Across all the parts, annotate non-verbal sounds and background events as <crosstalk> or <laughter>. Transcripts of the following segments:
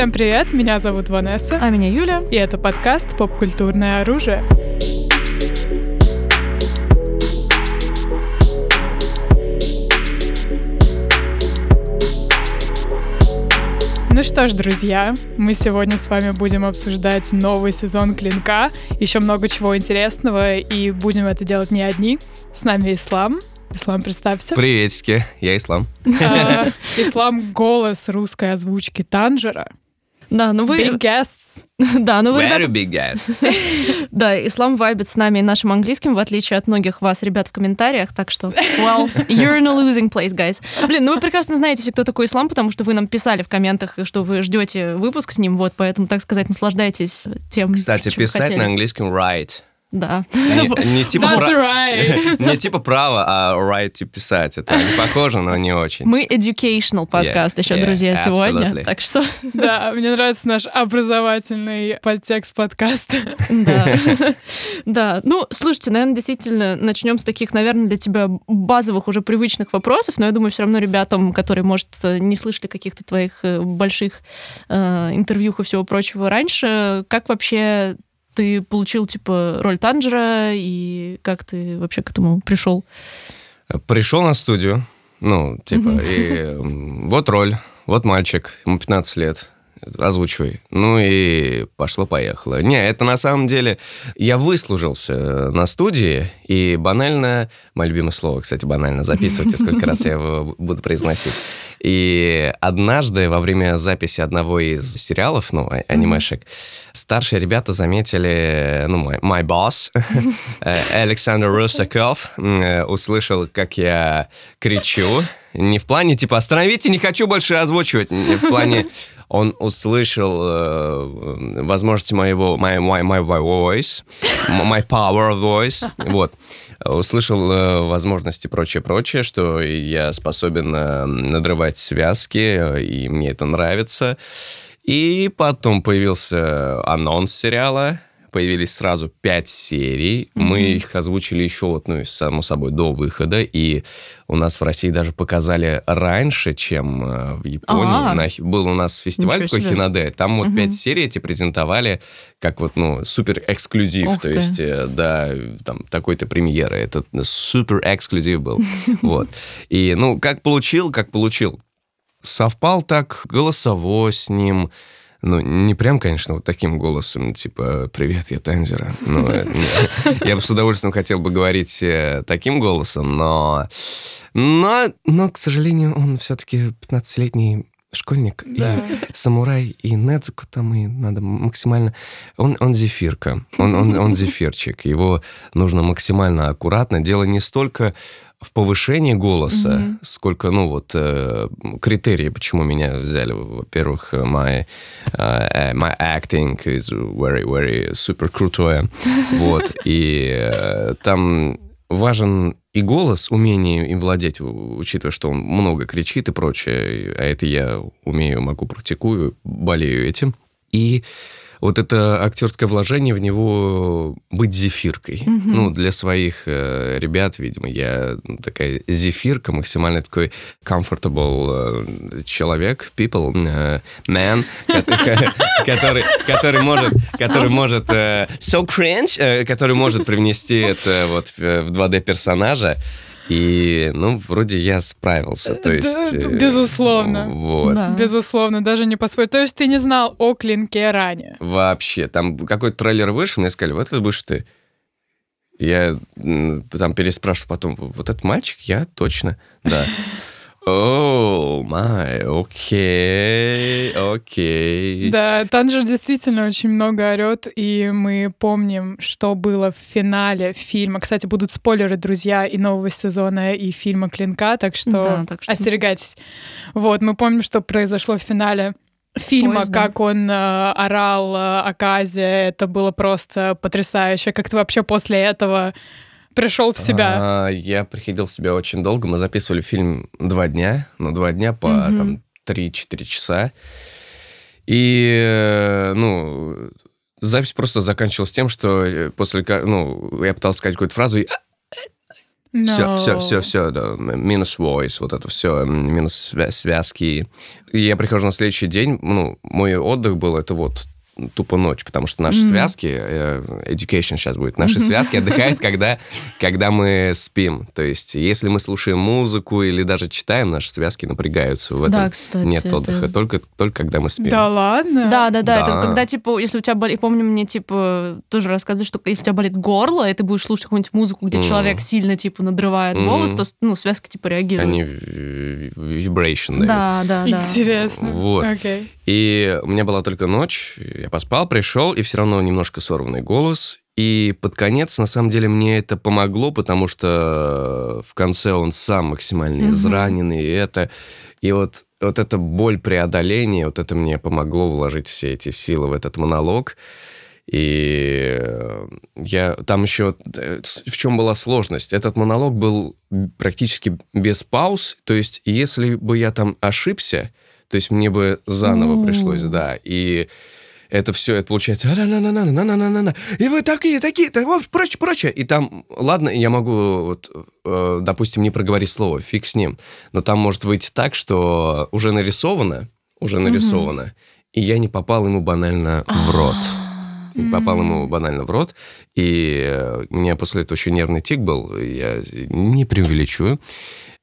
Всем привет, меня зовут Ванесса. А меня Юля. И это подкаст «Поп-культурное оружие». Ну что ж, друзья, мы сегодня с вами будем обсуждать новый сезон «Клинка», еще много чего интересного, и будем это делать не одни. С нами Ислам. Ислам, представься. Приветики, я Ислам. А, Ислам — голос русской озвучки Танжера. Да, ну вы... Big guests. <laughs> Да, ну вы, Very ребята... big guys. <laughs> Да, Ислам вайбит с нами и нашим английским, в отличие от многих вас, ребят, в комментариях, так что, well, you're in a losing place, guys. Блин, ну вы прекрасно знаете все, кто такой Ислам, потому что вы нам писали в комментах, что вы ждете выпуск с ним, вот, поэтому, так сказать, наслаждайтесь тем, Кстати, писать хотели. на английском right. Да. Не, <laughs> не типа That's right. <laughs> не типа право, а right типа писать. Это не похоже, но не очень. Мы educational подкаст Yeah, еще, yeah, друзья, сегодня, absolutely. так что, <laughs> Да, мне нравится наш образовательный подтекст подкаста. да. Да, ну, слушайте, наверное, действительно, начнем с таких, наверное, для тебя базовых уже привычных вопросов, но я думаю, все равно ребятам, которые, может, не слышали каких-то твоих э, больших э, интервью и всего прочего раньше, как вообще ты получил, типа, роль Танжера, и как ты вообще к этому пришел? Пришел на студию, ну, типа, и вот роль, вот мальчик, ему 15 лет, озвучивай. Ну и пошло-поехало. Не, это на самом деле... Я выслужился на студии, и банально... Мое любимое слово, кстати, банально. Записывайте, сколько раз я его буду произносить. И однажды во время записи одного из сериалов, ну, а- анимешек, старшие ребята заметили, ну, мой, my boss, э, Александр Русаков, э, услышал, как я кричу. Не в плане, типа, остановите, не хочу больше озвучивать. Не в плане, он услышал э, возможности моего, my, my, my voice, my power voice, <laughs> вот. Услышал э, возможности прочее-прочее, что я способен э, надрывать связки, и мне это нравится. И потом появился анонс сериала, появились сразу пять серий. Мы их озвучили еще, вот, ну, само собой, до выхода. И у нас в России даже показали раньше, чем э, в Японии. А. На был у нас фестиваль такой. Хинаде. Там вот Мгм. пять серий эти презентовали как вот, ну, супер эксклюзив. Ух То ты. есть, э, да, там такой-то премьеры. Это супер эксклюзив был. <laughs> Вот. И, ну, как получил, как получил совпал так голосово с ним. Ну, не прям, конечно, вот таким голосом, типа «Привет, я Танзера». Ну, не- я бы с удовольствием хотел бы говорить э, таким голосом, но... Но, но к сожалению, он все-таки 15-летний школьник, и самурай, и Недзуку там, и надо максимально... Он, он зефирка, он, он, он зефирчик, его нужно максимально аккуратно. Дело не столько в повышении голоса, Мгм. сколько, ну вот, э, критерии, почему меня взяли. Во-первых, my, э, my acting is very, very super крутое. Вот, и э, там важен и голос, умение им владеть, учитывая, что он много кричит и прочее, а это я умею, могу, практикую, болею этим. И вот это актерское вложение в него быть зефиркой. Мгм. Ну, для своих э, ребят, видимо, я ну, такая зефирка, максимально такой comfortable э, человек, people, э, man, ко- ко- который, который может, который может э, so cringe, э, который может привнести это вот в, в 2D персонажа. И, ну, вроде я справился, то Да, есть... э, безусловно. Вот. Да. Безусловно, даже не поспорю. То есть ты не знал о клинке ранее? Вообще. Там какой-то трейлер вышел, мне сказали, вот это будешь ты. Я там переспрашиваю потом, вот этот мальчик? Я точно, да. <laughs> О, май, окей, окей. Да, Танжер действительно очень много орет, и мы помним, что было в финале фильма. Кстати, будут спойлеры, друзья, и нового сезона, и фильма «Клинка», так что, Да, так что- остерегайтесь. Вот, мы помним, что произошло в финале фильма, Поезда. как он э, орал э, о Казе. Это было просто потрясающе. Как ты вообще после этого пришел в себя? А, я приходил в себя очень долго. Мы записывали фильм два дня. Ну, два дня по Мгм. там 3-4 часа. И, э, ну, запись просто заканчивалась тем, что э, после, ну, я пытался сказать какую-то фразу, и Все, No. все, все, все, да, минус voice, вот это все, минус свя- связки. И я прихожу на следующий день, ну, мой отдых был, это вот тупо ночь, потому что наши связки, э, education сейчас будет, наши связки отдыхают, <laughs> когда, когда мы спим. То есть, если мы слушаем музыку или даже читаем, наши связки напрягаются. В этом Да, кстати, нет это- отдыха, только, только когда мы спим. Да ладно? Да, да, да, Да. Это когда, типа, если у тебя болит... Помню, мне, типа, тоже рассказывали, что если у тебя болит горло, и ты будешь слушать какую-нибудь музыку, где Мгм. человек сильно, типа, надрывает Мгм. голос, то, ну, связки, типа, реагируют. Они vibration дают. Да, да, да. Интересно. Вот. Окей. И у меня была только ночь, я поспал, пришел, и все равно немножко сорванный голос. И под конец, на самом деле, мне это помогло, потому что в конце он сам максимально израненный, и это... И вот, вот эта боль преодоления, вот это мне помогло вложить все эти силы в этот монолог. И э, я там еще... э, В чем была сложность? Этот монолог был практически без пауз. То есть, если бы я там ошибся, то есть мне бы заново У. пришлось, да. И это все, это получается, и вы такие, такие, так, вот, прочее, прочее. И там, ладно, я могу, вот, э, допустим, не проговорить слово, фиг с ним, но там может выйти так, что уже нарисовано, уже нарисовано, и я не попал ему банально в рот. Попал ему банально в рот, и у меня после этого еще нервный тик был, я не преувеличу,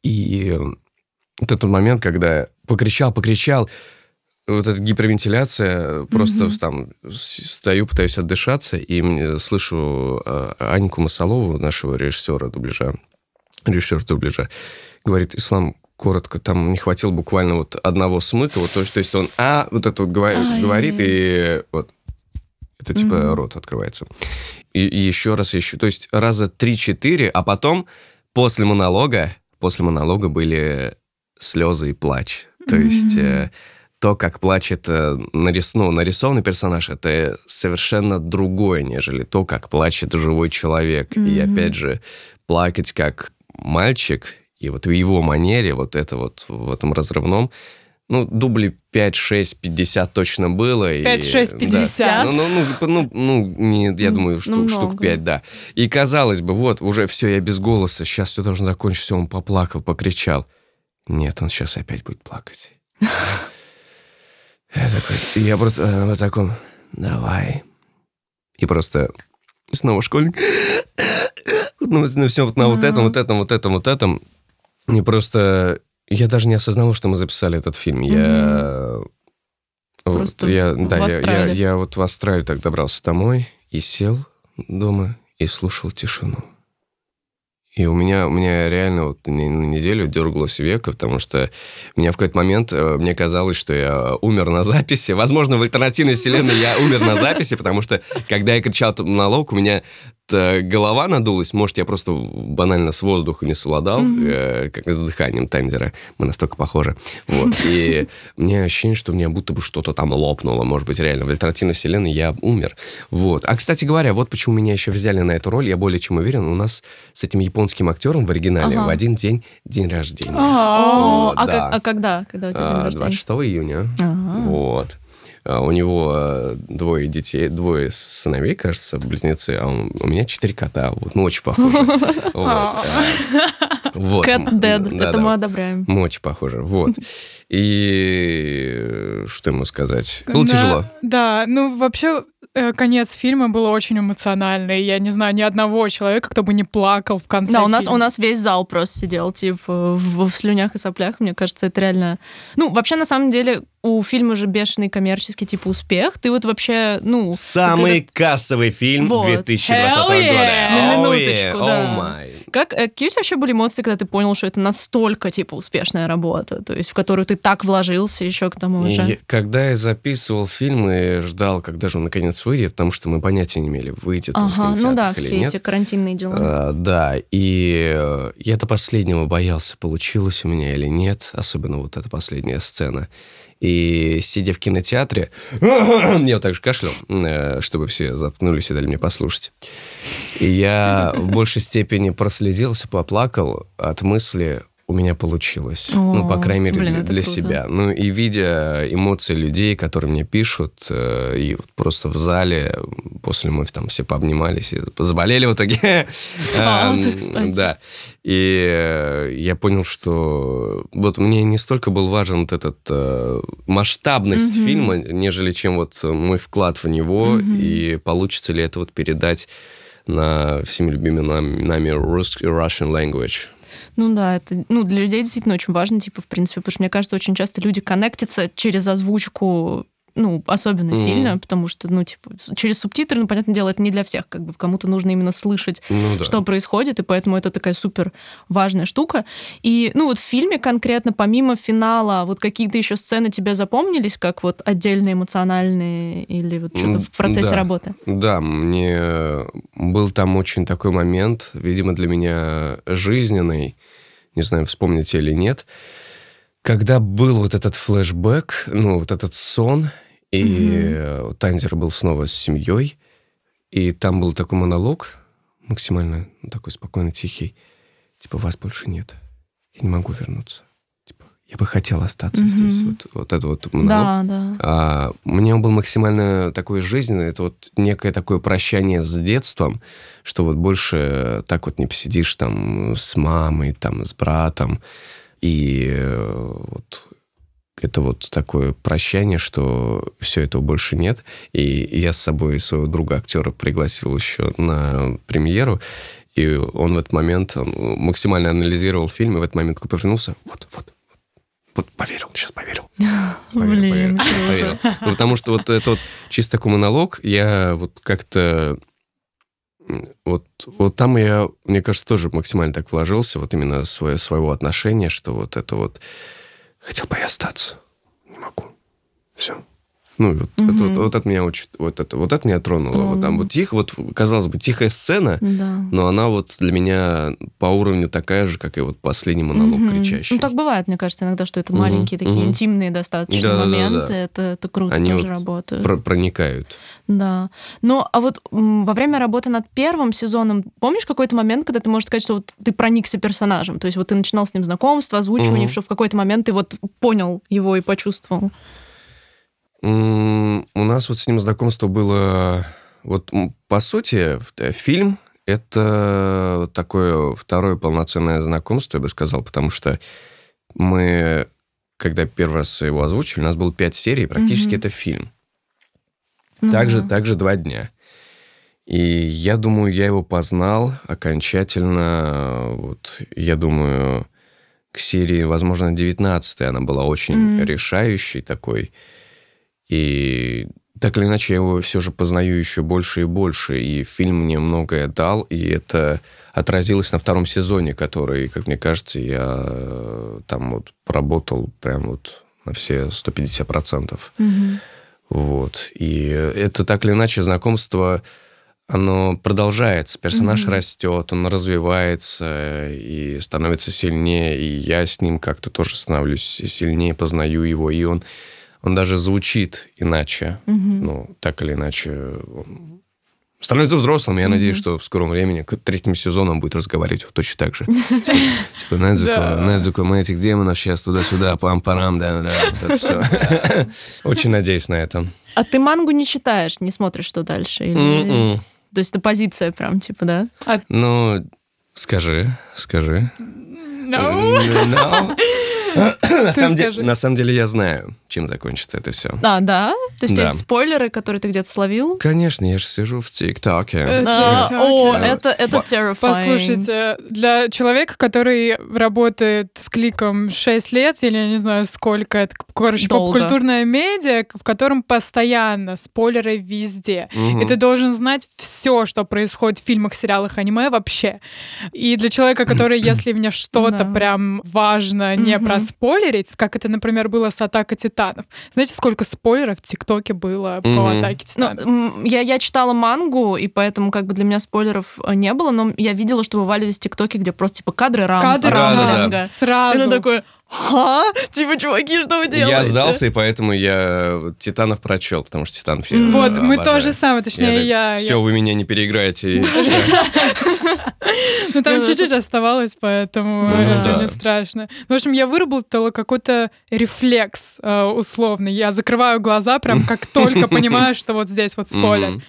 И вот этот момент, когда покричал, покричал, вот эта гипервентиляция, просто Мгм. там стою, пытаюсь отдышаться, и мне- слышу э, Аньку Масалову, нашего режиссера дубляжа, режиссер дубляжа, говорит, Ислам, коротко, там не хватило буквально вот одного смыка, вот то, есть- то есть он а, вот это вот говорит, говорит и вот это типа Мгм. рот открывается. И, и еще раз, еще, то есть раза 3-4, а потом после монолога, после монолога были слезы и плач. То есть э, то, как плачет э, нарис, ну, нарисованный персонаж, это совершенно другое, нежели то, как плачет живой человек. И Мгм. опять же, плакать как мальчик, и вот в его манере, вот это вот в этом разрывном, ну, дублей 5, 6, 50 точно было. и- 5, 6, да. 50. Ну, ну, ну, ну, ну, не, я Ну, думаю, штук, ну, штук много. 5, да. И казалось бы, вот, уже все, я без голоса, сейчас все должно закончиться, он поплакал, покричал. Нет, он сейчас опять будет плакать. <laughs> Я такой, я просто э, на таком, давай. И просто снова школьник. Ну, ну, все вот на вот этом, вот этом, вот этом, вот этом. И просто я даже не осознавал, что мы записали этот фильм. Я... вот Просто я, в да, я, я, я вот в Австралию так добрался домой и сел дома и слушал тишину. И у меня, у меня реально вот на неделю дергалось века, потому что меня в какой-то момент, э, мне казалось, что я умер на записи. Возможно, в альтернативной вселенной я умер на записи, потому что, когда я кричал монолог, у меня голова надулась. Может, я просто банально с воздуха не совладал, э, как с дыханием Тайнзера. Мы настолько похожи. Вот. И <laughs> меня ощущение, что у меня будто бы что-то там лопнуло. Может быть, реально, в альтернативной вселенной я умер. Вот. А, кстати говоря, вот почему меня еще взяли на эту роль. Я более чем уверен, у нас с этим японским актером в оригинале Ага. в один день день рождения. О, О, а, да. как- а когда? Когда у тебя день А, рождения? 26 июня. Ага. Вот. А У него э, двое детей, двое сыновей, кажется, близнецы, а у у меня четыре кота. Вот, мы очень похожи. <laughs> Вот. э, вот. Dead. Да, Это мы одобряем. Мы очень похожи. Вот. <laughs> И что ему сказать? Было тяжело. Да, ну вообще конец фильма был очень эмоциональный. Я не знаю ни одного человека, кто бы не плакал в конце Да, у нас, фильма. у нас весь зал просто сидел, типа, в, в слюнях и соплях. Мне кажется, это реально... Ну, вообще, на самом деле, у фильма же бешеный коммерческий, типа, успех. Ты вот вообще, ну... Самый кассовый фильм Вот. 2020 Hell года. yeah! На Oh минуточку, yeah, да. oh my. Как, э, какие у тебя вообще были эмоции, когда ты понял, что это настолько, типа, успешная работа, то есть в которую ты так вложился еще к тому же? И когда я записывал фильм и ждал, когда же он наконец выйдет, потому что мы понятия не имели, выйдет он в Ага, ну да, все нет. эти карантинные дела. А, да, и э, я до последнего боялся, получилось у меня или нет, особенно вот эта последняя сцена. И сидя в кинотеатре, <coughs> я вот так же кашлял, э, чтобы все заткнулись и дали мне послушать. И я в большей степени прослезился, поплакал от мысли, у меня получилось. О, ну, по крайней мере, блин, для, для себя. Ну, и видя эмоции людей, которые мне пишут, э, и вот просто в зале, после мы там все пообнимались и заболели в итоге. <laughs> А, эм, да. И э, я понял, что вот мне не столько был важен вот этот э, масштабность фильма, нежели чем вот мой вклад в него, и получится ли это вот передать на всеми любимыми нами Russian language. Ну да, это ну, для людей действительно очень важно, типа, в принципе, потому что мне кажется, очень часто люди коннектятся через озвучку ну, особенно mm-hmm. сильно, потому что, ну, типа, через субтитры, ну, понятное дело, это не для всех, как бы кому-то нужно именно слышать, ну, да. что происходит, и поэтому это такая супер важная штука. И, ну, вот в фильме конкретно, помимо финала, вот какие-то еще сцены тебе запомнились, как вот отдельные эмоциональные или вот что-то в процессе да. работы? Да, мне был там очень такой момент, видимо, для меня жизненный, не знаю, вспомните или нет, когда был вот этот флешбэк, ну, вот этот сон, и угу. Танзер был снова с семьей, и там был такой монолог, максимально такой спокойно тихий, типа, вас больше нет, я не могу вернуться. Я бы хотел остаться угу. здесь. Вот, вот это вот монолог. Да, да. А, мне он был максимально такой жизненный, это вот некое такое прощание с детством, что вот больше так вот не посидишь там с мамой, там с братом, и э, вот это вот такое прощание, что все этого больше нет. И я с собой своего друга актера пригласил еще на премьеру, и он в этот момент он максимально анализировал фильм, и в этот момент повернулся, вот, вот, вот поверил, сейчас поверил. <laughs> Поверил, Блин, поверил, поверил. Ну, потому что вот это вот чисто такой монолог, я вот как-то вот, вот там я, мне кажется, тоже максимально так вложился, вот именно свое, своего отношения, что вот это вот Хотел бы я остаться. Не могу. Все. Ну, вот, угу. это, вот, вот это меня очень, вот это, вот это меня тронуло. Вот там вот тихо, вот казалось бы тихая сцена, да. но она вот для меня по уровню такая же, как и вот последний монолог угу. кричащий. Ну так бывает, мне кажется, иногда, что это угу. маленькие такие угу. интимные достаточно да, моменты, да, да, да. Это, это круто Они тоже вот работают. Про проникают. Да. Но а вот во время работы над первым сезоном, помнишь какой-то момент, когда ты можешь сказать, что вот ты проникся персонажем, то есть вот ты начинал с ним знакомство, озвучивание, угу. что в какой-то момент ты вот понял его и почувствовал? У нас вот с ним знакомство было... Вот, по сути, фильм — это такое второе полноценное знакомство, я бы сказал, потому что мы, когда первый раз его озвучили, у нас было пять серий, практически mm-hmm. это фильм. Ну, также, также два дня. И я думаю, я его познал окончательно, вот, я думаю, к серии, возможно, 19 она была очень mm-hmm. решающей такой. И так или иначе я его все же познаю еще больше и больше. И фильм мне многое дал, и это отразилось на втором сезоне, который, как мне кажется, я э, там вот поработал прям вот на все 150%. Угу. Вот. И это так или иначе знакомство, оно продолжается. Персонаж mm растет, он развивается и становится сильнее. И я с ним как-то тоже становлюсь сильнее, познаю его. И он он даже звучит иначе. Угу. Ну, так или иначе, он становится взрослым. Я угу. надеюсь, что в скором времени к третьему сезону он будет разговаривать вот точно так же. <laughs> Типа, Недзуко, мы этих демонов сейчас туда-сюда, пам-парам, да-да, все. <laughs> Очень надеюсь на это. А ты мангу не читаешь, не смотришь, что дальше? М-м. То есть это позиция прям, типа, да? А ну, скажи, скажи. No. no. <laughs> на, самом деле, на самом деле я знаю, чем закончится это все. А, да? То есть да. есть спойлеры, которые ты где-то словил? Конечно, я же сижу в ТикТоке. Э, о, это, это terrifying. Послушайте, для человека, который работает с кликом 6 лет, или я не знаю сколько, это, короче, поп-культурная медиа, в котором постоянно спойлеры везде. И ты должен знать все, что происходит в фильмах, сериалах, аниме вообще. И для человека, который, <clears throat> если мне что-то прям важно не проспойлерить, как это, например, было с «Атакой Титанов». Знаете, сколько спойлеров в ТикТоке было по mm-hmm. «Атаке ну, Титанов»? Ну, я, я читала мангу, и поэтому как бы для меня спойлеров э, не было, но я видела, что вываливались ТикТоки, где просто типа кадры рам, кадры рамблинга. Да, да. Сразу. И такое, а? Типа, чуваки, что вы делаете? Я сдался, и поэтому я Титанов прочел, потому что Титан фильм Вот, мы обожаю. то же самое, точнее, я... Все, вы меня не переиграете. <laughs> Ну, там Ну, чуть-чуть оставалось, поэтому Ну, это не страшно. Ну, в общем, я выработала какой-то рефлекс э, условный. Я закрываю глаза прям как только <laughs> понимаю, что вот здесь вот спойлер.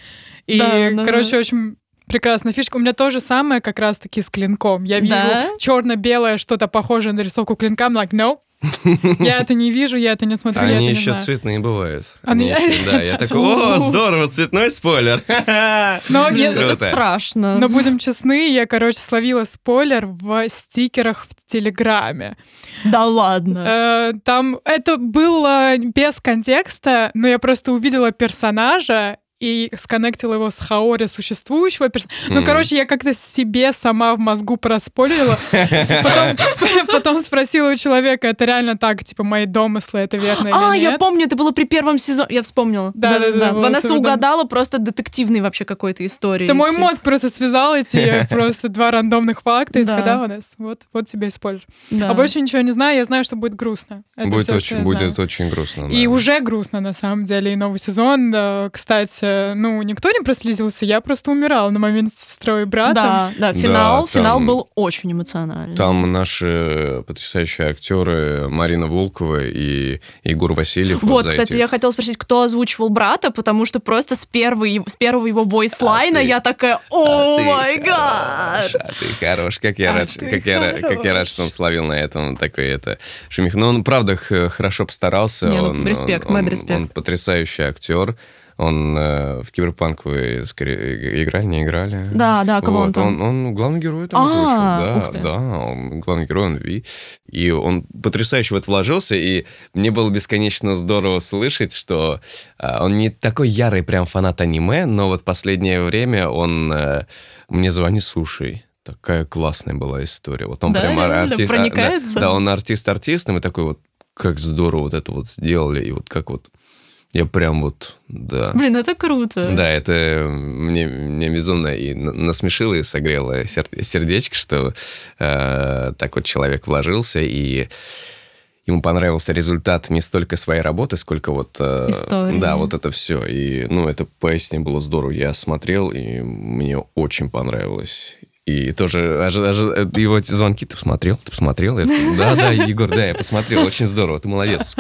И, короче, очень прекрасная фишка. У меня то же самое как раз-таки с клинком. Я вижу Да? черно-белое что-то похожее на рисовку клинка, I'm like, no. <laughs> Я это не вижу, я это не смотрю, Они еще знаю. цветные бывают. Они- Они еще- Да, я <laughs> такой, о, здорово, цветной спойлер. <laughs> Но, я- это страшно. но будем честны, я, короче, словила спойлер в стикерах в Телеграме. Да ладно. Э, Там это было без контекста, но я просто увидела персонажа и сконнектила его с Хаори существующего персонажа. Ну, Мгм. короче, я как-то себе сама в мозгу проспорила. Потом, <laughs> потом спросила у человека, это реально так, типа, мои домыслы, это верно А, я помню, это было при первом сезоне. Я вспомнила. Да, да, да, вот Ванесса угадала просто детективной вообще какой-то истории. Это мой мозг просто связал эти <laughs> просто два рандомных факта и Да. такая, да, Ванесс, вот, вот тебе спойлер. Да. А больше ничего не знаю, я знаю, что будет грустно. Будет очень, грустно. И уже грустно, на самом деле, и новый сезон. да, Кстати, ну, никто не прослезился, я просто умирала на момент с сестрой и братом. Да, да, финал, там- финал был очень эмоциональный. Там наши потрясающие актеры Марина Волкова и Егор Васильев. Вот, за кстати, эти- я хотела спросить, кто озвучивал брата, потому что просто с, первой, с первого его войслайна А ты- я такая, А о май хорош, гад! А ты хорош, как я А рад, ты как я, как я рад, что он словил на этом такой это шумих. Но он правда хорошо постарался. Не, ну, он, респект, он, он- респект. он потрясающий актер. Он э, в Киберпанк вы скорее играли, не играли? Да, да, кого он Вот, там? он, он главный герой там А, озвучил. Да, да, он главный герой, он Ви. И он потрясающе в это вложился, и мне было бесконечно здорово слышать, что а, он не такой ярый прям фанат аниме, но вот последнее время он э, мне звонит, слушай, такая классная была история. Вот он Да, прям артист. а, да? Да, он артист-артист, и мы такой вот, как здорово вот это вот сделали, и вот как вот я прям вот, да. Блин, это круто. Да, это мне, мне безумно и на- насмешило, и согрело сер- сердечко, что э, так вот человек вложился, и ему понравился результат не столько своей работы, сколько вот... э, Истории. Да, вот это все. И, ну, это пояснение было здорово. Я смотрел, и мне очень понравилось. И тоже ожи- ожи- его эти звонки ты посмотрел, ты посмотрел? Я <laughs> да, да, Егор, да, я посмотрел, очень здорово, ты молодец.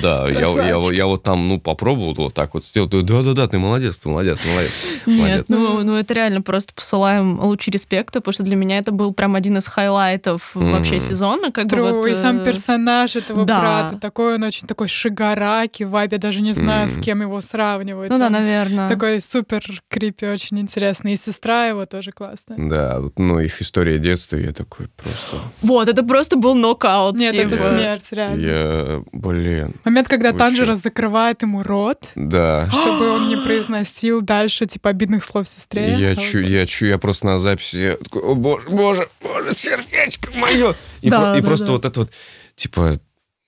Да, я, я, я вот там, ну, попробовал вот так вот сделать. Да, да, да, ты молодец, ты молодец, молодец. Нет, молодец. ну, ну это реально просто посылаем лучи респекта, потому что для меня это был прям один из highlight ов Мгм. вообще сезона. Как бы True, вот, и сам э, персонаж этого да. брата такой, он очень такой Шигараки vibe, я даже не знаю, с Мгм. кем его сравнивать. Ну да, наверное. Такой супер creepy, очень интересный. И сестра его тоже классная. Да, вот, ну, их история детства, я такой просто... Вот, это просто был нокаут. Нет, это типа. смерть, реально. Я, блин, Момент, когда Вы Танджиро? закрывает ему рот, да. чтобы он не произносил дальше, типа, обидных слов сестре. Я А чу, вот- я чу, я просто на записи, я такой, о боже, боже, боже, сердечко мое. И, Да, про- и да, просто да. вот это вот, типа,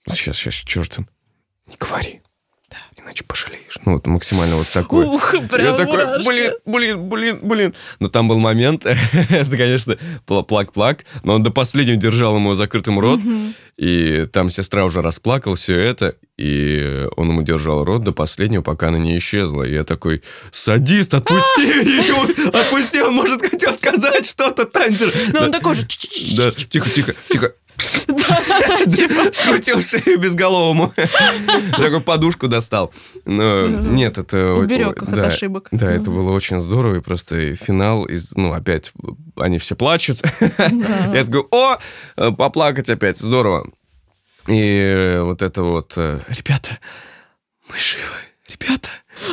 сейчас, сейчас, черт там, не говори, иначе пожалеешь. Ну, вот максимально вот такой. Ух, прям Я такой, блин, блин, блин, блин. Но там был момент, <laughs> это, конечно, пла- плак-плак, но он до последнего держал ему закрытым рот, и там сестра уже расплакала все это, и он ему держал рот до последнего, пока она не исчезла. И я такой, садист, отпусти <laughs> ее, отпусти, он, может, хотел сказать <laughs> что-то, танцер. Ну, он такой же... Да, тихо, тихо, тихо. Да-да-да, типа. <laughs> Скрутил шею безголовому. Такой подушку достал. Но нет, это... Уберег их от ошибок. Да, это было очень здорово. И просто финал, из, ну, опять, они все плачут. Я такой, о, поплакать опять, здорово. И вот это вот, э, ребята, мы живы, ребята.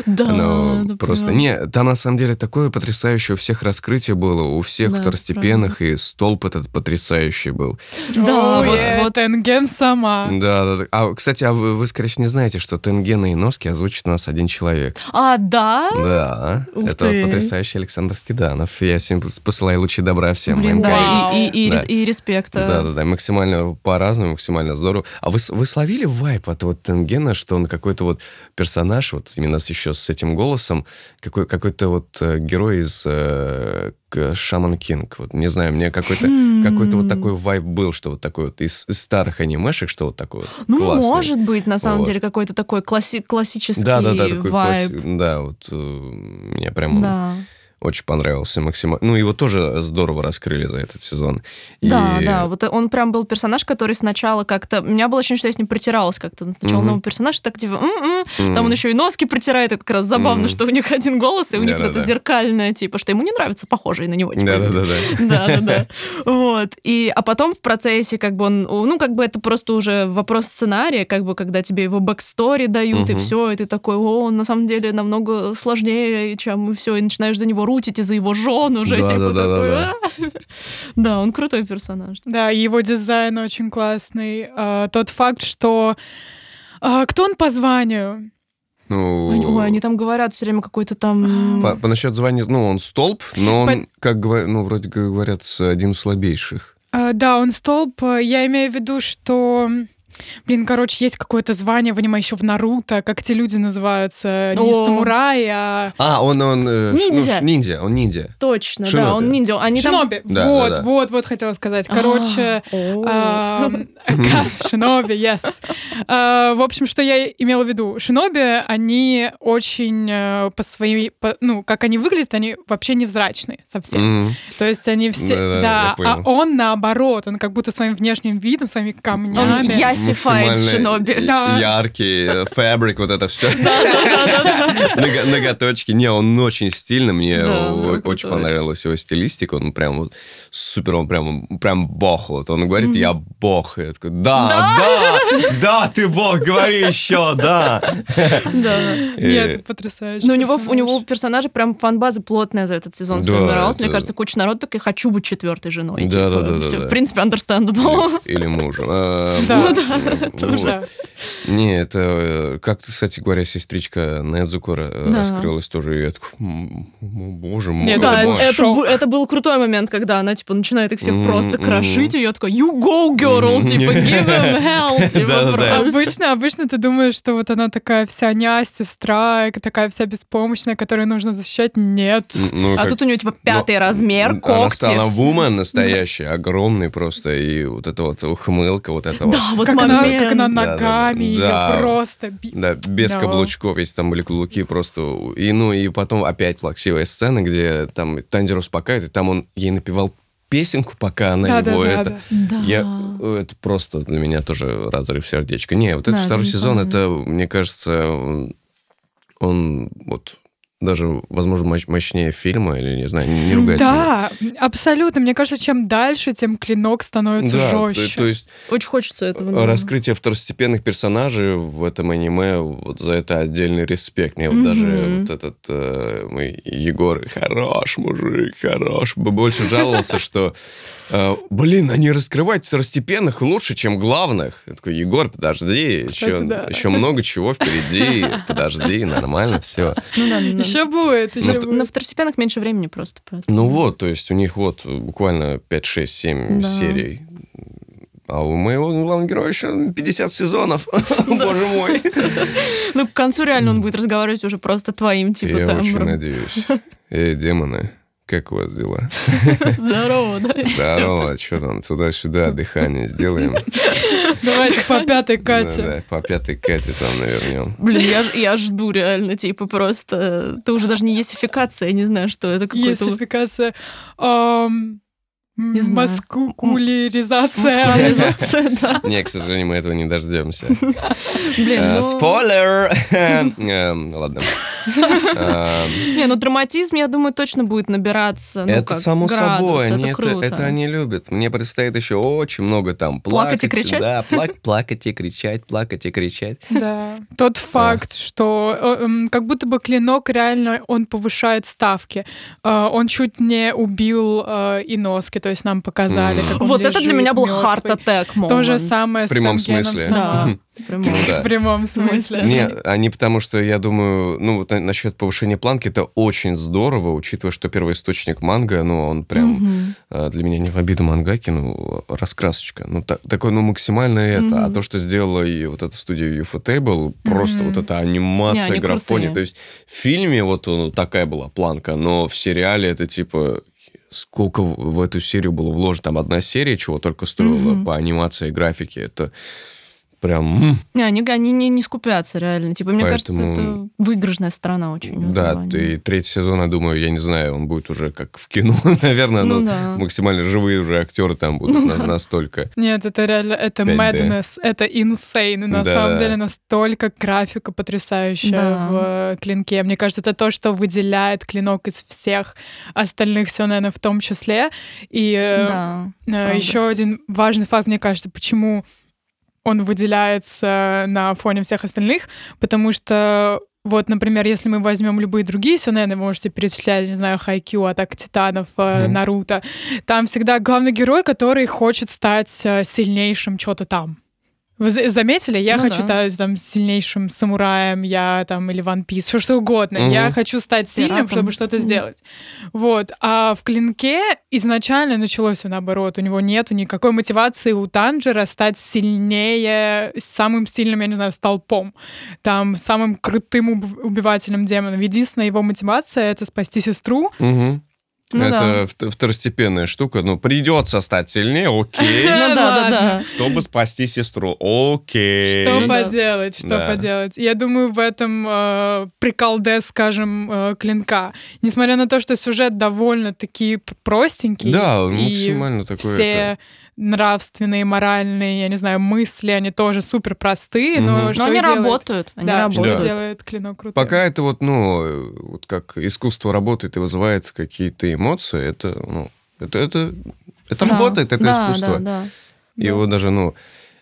Да, Оно да, просто... прям. Не, там на самом деле такое потрясающее у всех раскрытие было, у всех Да, второстепенных, и столб этот потрясающий был. Да, Ой, вот, э, вот. Тенген сама. Да, да, да. А, кстати, а вы, вы, скорее всего, не знаете, что Тенгена и Носки озвучит у нас один человек. А, да? Да, Ух это ты. вот потрясающий Александр Скиданов. Я всем посылаю лучи добра всем Блин, моим да, и, и, и, Да. и респекта. Да, да, да, максимально по-разному, максимально здорово. А вы, вы словили вайп от вот Тенгена, что он какой-то вот персонаж, вот именно с еще с этим голосом, какой, какой-то вот э, герой из э, Шаман Кинг. Вот, не знаю, мне какой-то Хм. какой-то вот такой вайб был, что вот такой вот из, из старых анимешек, что вот такой вот Ну, классный. может быть, на самом Вот. деле, какой-то такой класси- классический Да, да, да, такой vibe. класси- Да, вот э, мне прям он Да. Очень понравился максимально. Ну, его тоже здорово раскрыли за этот сезон. И- Да, да, вот он прям был персонаж, который сначала как-то... У меня было ощущение, что я с ним притиралась как-то. Сначала Мгм. новый персонаж, так типа... «М-м». М. Там он еще и носки протирает, это как раз забавно, Мгм. что у них один голос, и у них Да-да-да. это зеркальное, типа, что ему не нравится похожий на него. типа. Да-да-да-да. <laughs> Да, да, да. Вот. И, а потом в процессе, как бы он, ну, как бы это просто уже вопрос сценария, как бы, когда тебе его backstory дают, и все, и ты такой, о, он на самом деле намного сложнее, чем все, и начинаешь за него root ить, и за его жен уже, Да, типа, да, да, такой, да, «А». <laughs> Да, он крутой персонаж. Да, его дизайн очень классный. А, тот факт, что... а, кто он по званию? Ну, Они- Ой, они там говорят все время какой-то там... <gasps> по, по насчет звания, ну, он столб, но он, По- как говорят, ну, вроде как говорят, один из слабейших. А, да, он столб. Я имею в виду, что... Блин, короче, есть какое-то звание в аниме еще в Наруто, как эти люди называются, не О. самураи, а... А, он, он... э, ш- ну, Ниндзя. ш- ниндзя, он ниндзя. Точно, да, Шиноби. он ниндзя. Они там... Шиноби. Да, вот, да, да. вот, вот хотела сказать. Короче, А, <laughs> Каз, Шиноби, yes. А, В общем, что я имела в виду? Шиноби, они очень э, по своей, по- ну, как они выглядят, они вообще невзрачные совсем. М. То есть они все, да, я а понял. он наоборот, он как будто своим внешним видом, своими камнями. Максимально Шиноби. Да. Яркий, э, фабрик, вот это все. Ноготочки. Не, он очень стильно, мне очень понравилась его стилистика, он прям вот супер, он прям, прям бог. Вот он говорит, я бог. Я такой, да, да, да, ты бог, говори еще, да. Да. Нет, Э, потрясающе. Но у него, у него персонажа прям фан-база плотная за этот сезон сформировалась. Мне кажется, куча народ такой, хочу быть четвертой женой. Да, типа, да, да, да. В принципе, understandable. Или мужем. А, Да, <laughs> ну. Да. Не, это, э, как, кстати говоря, сестричка Недзукора э, раскрылась тоже. И я такой, «М, м, боже мой. Да, это был крутой момент, когда она, типа, начинает их всех просто крошить, и я такая, you go, girl, типа, give him hell, <laughs> типа. Обычно, обычно ты думаешь, что вот она такая вся нясь, сестра, такая вся беспомощная, которую нужно защищать. Нет. Ну, А тут у нее, типа, пятый размер, Она когти. стала вумен настоящая, огромный просто, и вот эта вот ухмылка, вот это вот. Да, вот как, она, как она Да, да, ногами ее да. просто... Да, без Да. каблучков, если там были каблуки, просто... И, ну, и потом опять плаксивая сцена, где там Тандер успокаивает, и там он ей напевал песенку, пока она Да, его да, это... да. Да. Я, э, это просто для меня тоже разрыв сердечка. Не, вот этот Да, второй сезон, это, мне кажется, он, он вот даже, возможно, мощ- мощнее фильма, или, не знаю, не, меня. Да, абсолютно. Мне кажется, чем дальше, тем клинок становится Да, то, жестче. то есть Очень хочется этого. да. раскрытие второстепенных персонажей в этом аниме, вот за это отдельный респект. Мне вот Мгм. даже вот этот э, мой Егор, хорош мужик, хорош, бы больше жаловался, что блин, они раскрывают второстепенных лучше, чем главных. Я такой, Егор, подожди, Кстати, еще, да. еще много чего впереди, подожди, нормально все. Ну да, ну. Еще будет, На, еще будет. на второстепенных меньше времени просто. поэтому. Ну вот, то есть у них вот буквально 5, 6, 7 Да. серий. А у моего главного героя еще 50 сезонов. <laughs> Боже мой. Ну, к концу реально он будет разговаривать уже просто твоим, типа, Я очень надеюсь. Эй, демоны, как у вас дела? <laughs> Здорово, да? Здорово, что там, туда-сюда, дыхание сделаем. <laughs> Давайте по пятой Кате. Да, да, По пятой Кате там навернем. Блин, я, ж- я жду реально, типа, просто... Это уже даже не есификация, я не знаю, что это какой-то... Есификация. Не знаю. Маскуляризация. Маскуляризация, <laughs> да. Не, к сожалению, мы этого не дождемся. Блин, Э, ну... Спойлер! <laughs> Эм, Ладно. Эм, Не, ну драматизм, я думаю, точно будет набираться. ну, Это само собой, это они любят. Мне предстоит еще очень много там плакать. Плакать и кричать? Да, плак- плакать и кричать, плакать и кричать. Да. Тот факт, что э, эм, как будто бы клинок реально он повышает ставки. Э, Он чуть не убил э, Иноски. То есть нам показали, он Вот это для лежит меня был moment. То же самое В прямом с смысле. Да, в прямом. Да. В прямом смысле. Не, а не потому, что я думаю, ну, вот на- насчет повышения планки, это очень здорово, учитывая, что первоисточник манга, ну, он прям а, для меня не в обиду мангаки, ну, раскрасочка. Ну, та- такой, ну, максимально это. А Мгм. то, что сделала и вот эта студия Ufotable, просто Мгм. вот эта анимация, Не, они графония. крутые. То есть в фильме вот ну, такая была планка, но в сериале это типа сколько в эту серию было вложено. Там одна серия, чего только стоила Мгм. по анимации и графике. Это прям... Не, они, они не, не скупятся реально. Типа, мне кажется, Поэтому- это выигрышная сторона очень. Да, и третий сезон, я думаю, я не знаю, он будет уже как в кино, <laughs> наверное, Ну но да. максимально живые уже актеры там будут Ну на- да. настолько. Нет, это реально, это 5D. madness, это insane. На Да. самом деле настолько графика потрясающая Да. в э, клинке. Мне кажется, это то, что выделяет клинок из всех остальных сёнэнов в том числе. И э, Да. э, еще один важный факт, мне кажется, почему он выделяется на фоне всех остальных, потому что вот, например, если мы возьмем любые другие сюнены, вы можете перечислять, не знаю, Хайкю, Атака Титанов, Мгм. Наруто, там всегда главный герой, который хочет стать э, сильнейшим что-то там. Вы за- заметили? Я Ну хочу да. стать там сильнейшим самураем, я там или One Piece, что что угодно. Я Мгм. хочу стать сильным, Пиратом. чтобы что-то сделать. Вот. А в клинке изначально началось все наоборот. У него нету никакой мотивации у Танжера стать сильнее, самым сильным, я не знаю, столпом. Там самым крутым уб- убивателем демонов. Единственная его мотивация — это спасти сестру. Мгм. Ну это вт- второстепенная штука. Ну, придется стать сильнее, окей. <laughs> Ну да, да, да. Чтобы спасти сестру, окей. Что Ну да. поделать, что Да. поделать. Я думаю, в этом э, приколде, скажем, э, клинка. Несмотря на то, что сюжет довольно-таки простенький. Да, максимально такой. все нравственные, моральные, я не знаю, мысли, они тоже супер простые, но Мгм. что Но они делает- работают. Они да, что работают. Да. делает клинок крутым. Пока это вот, ну, вот как искусство работает и вызывает какие-то эмоции, это, ну, это, это, это Да, работает, это да, искусство. Да, да. И вот даже, ну,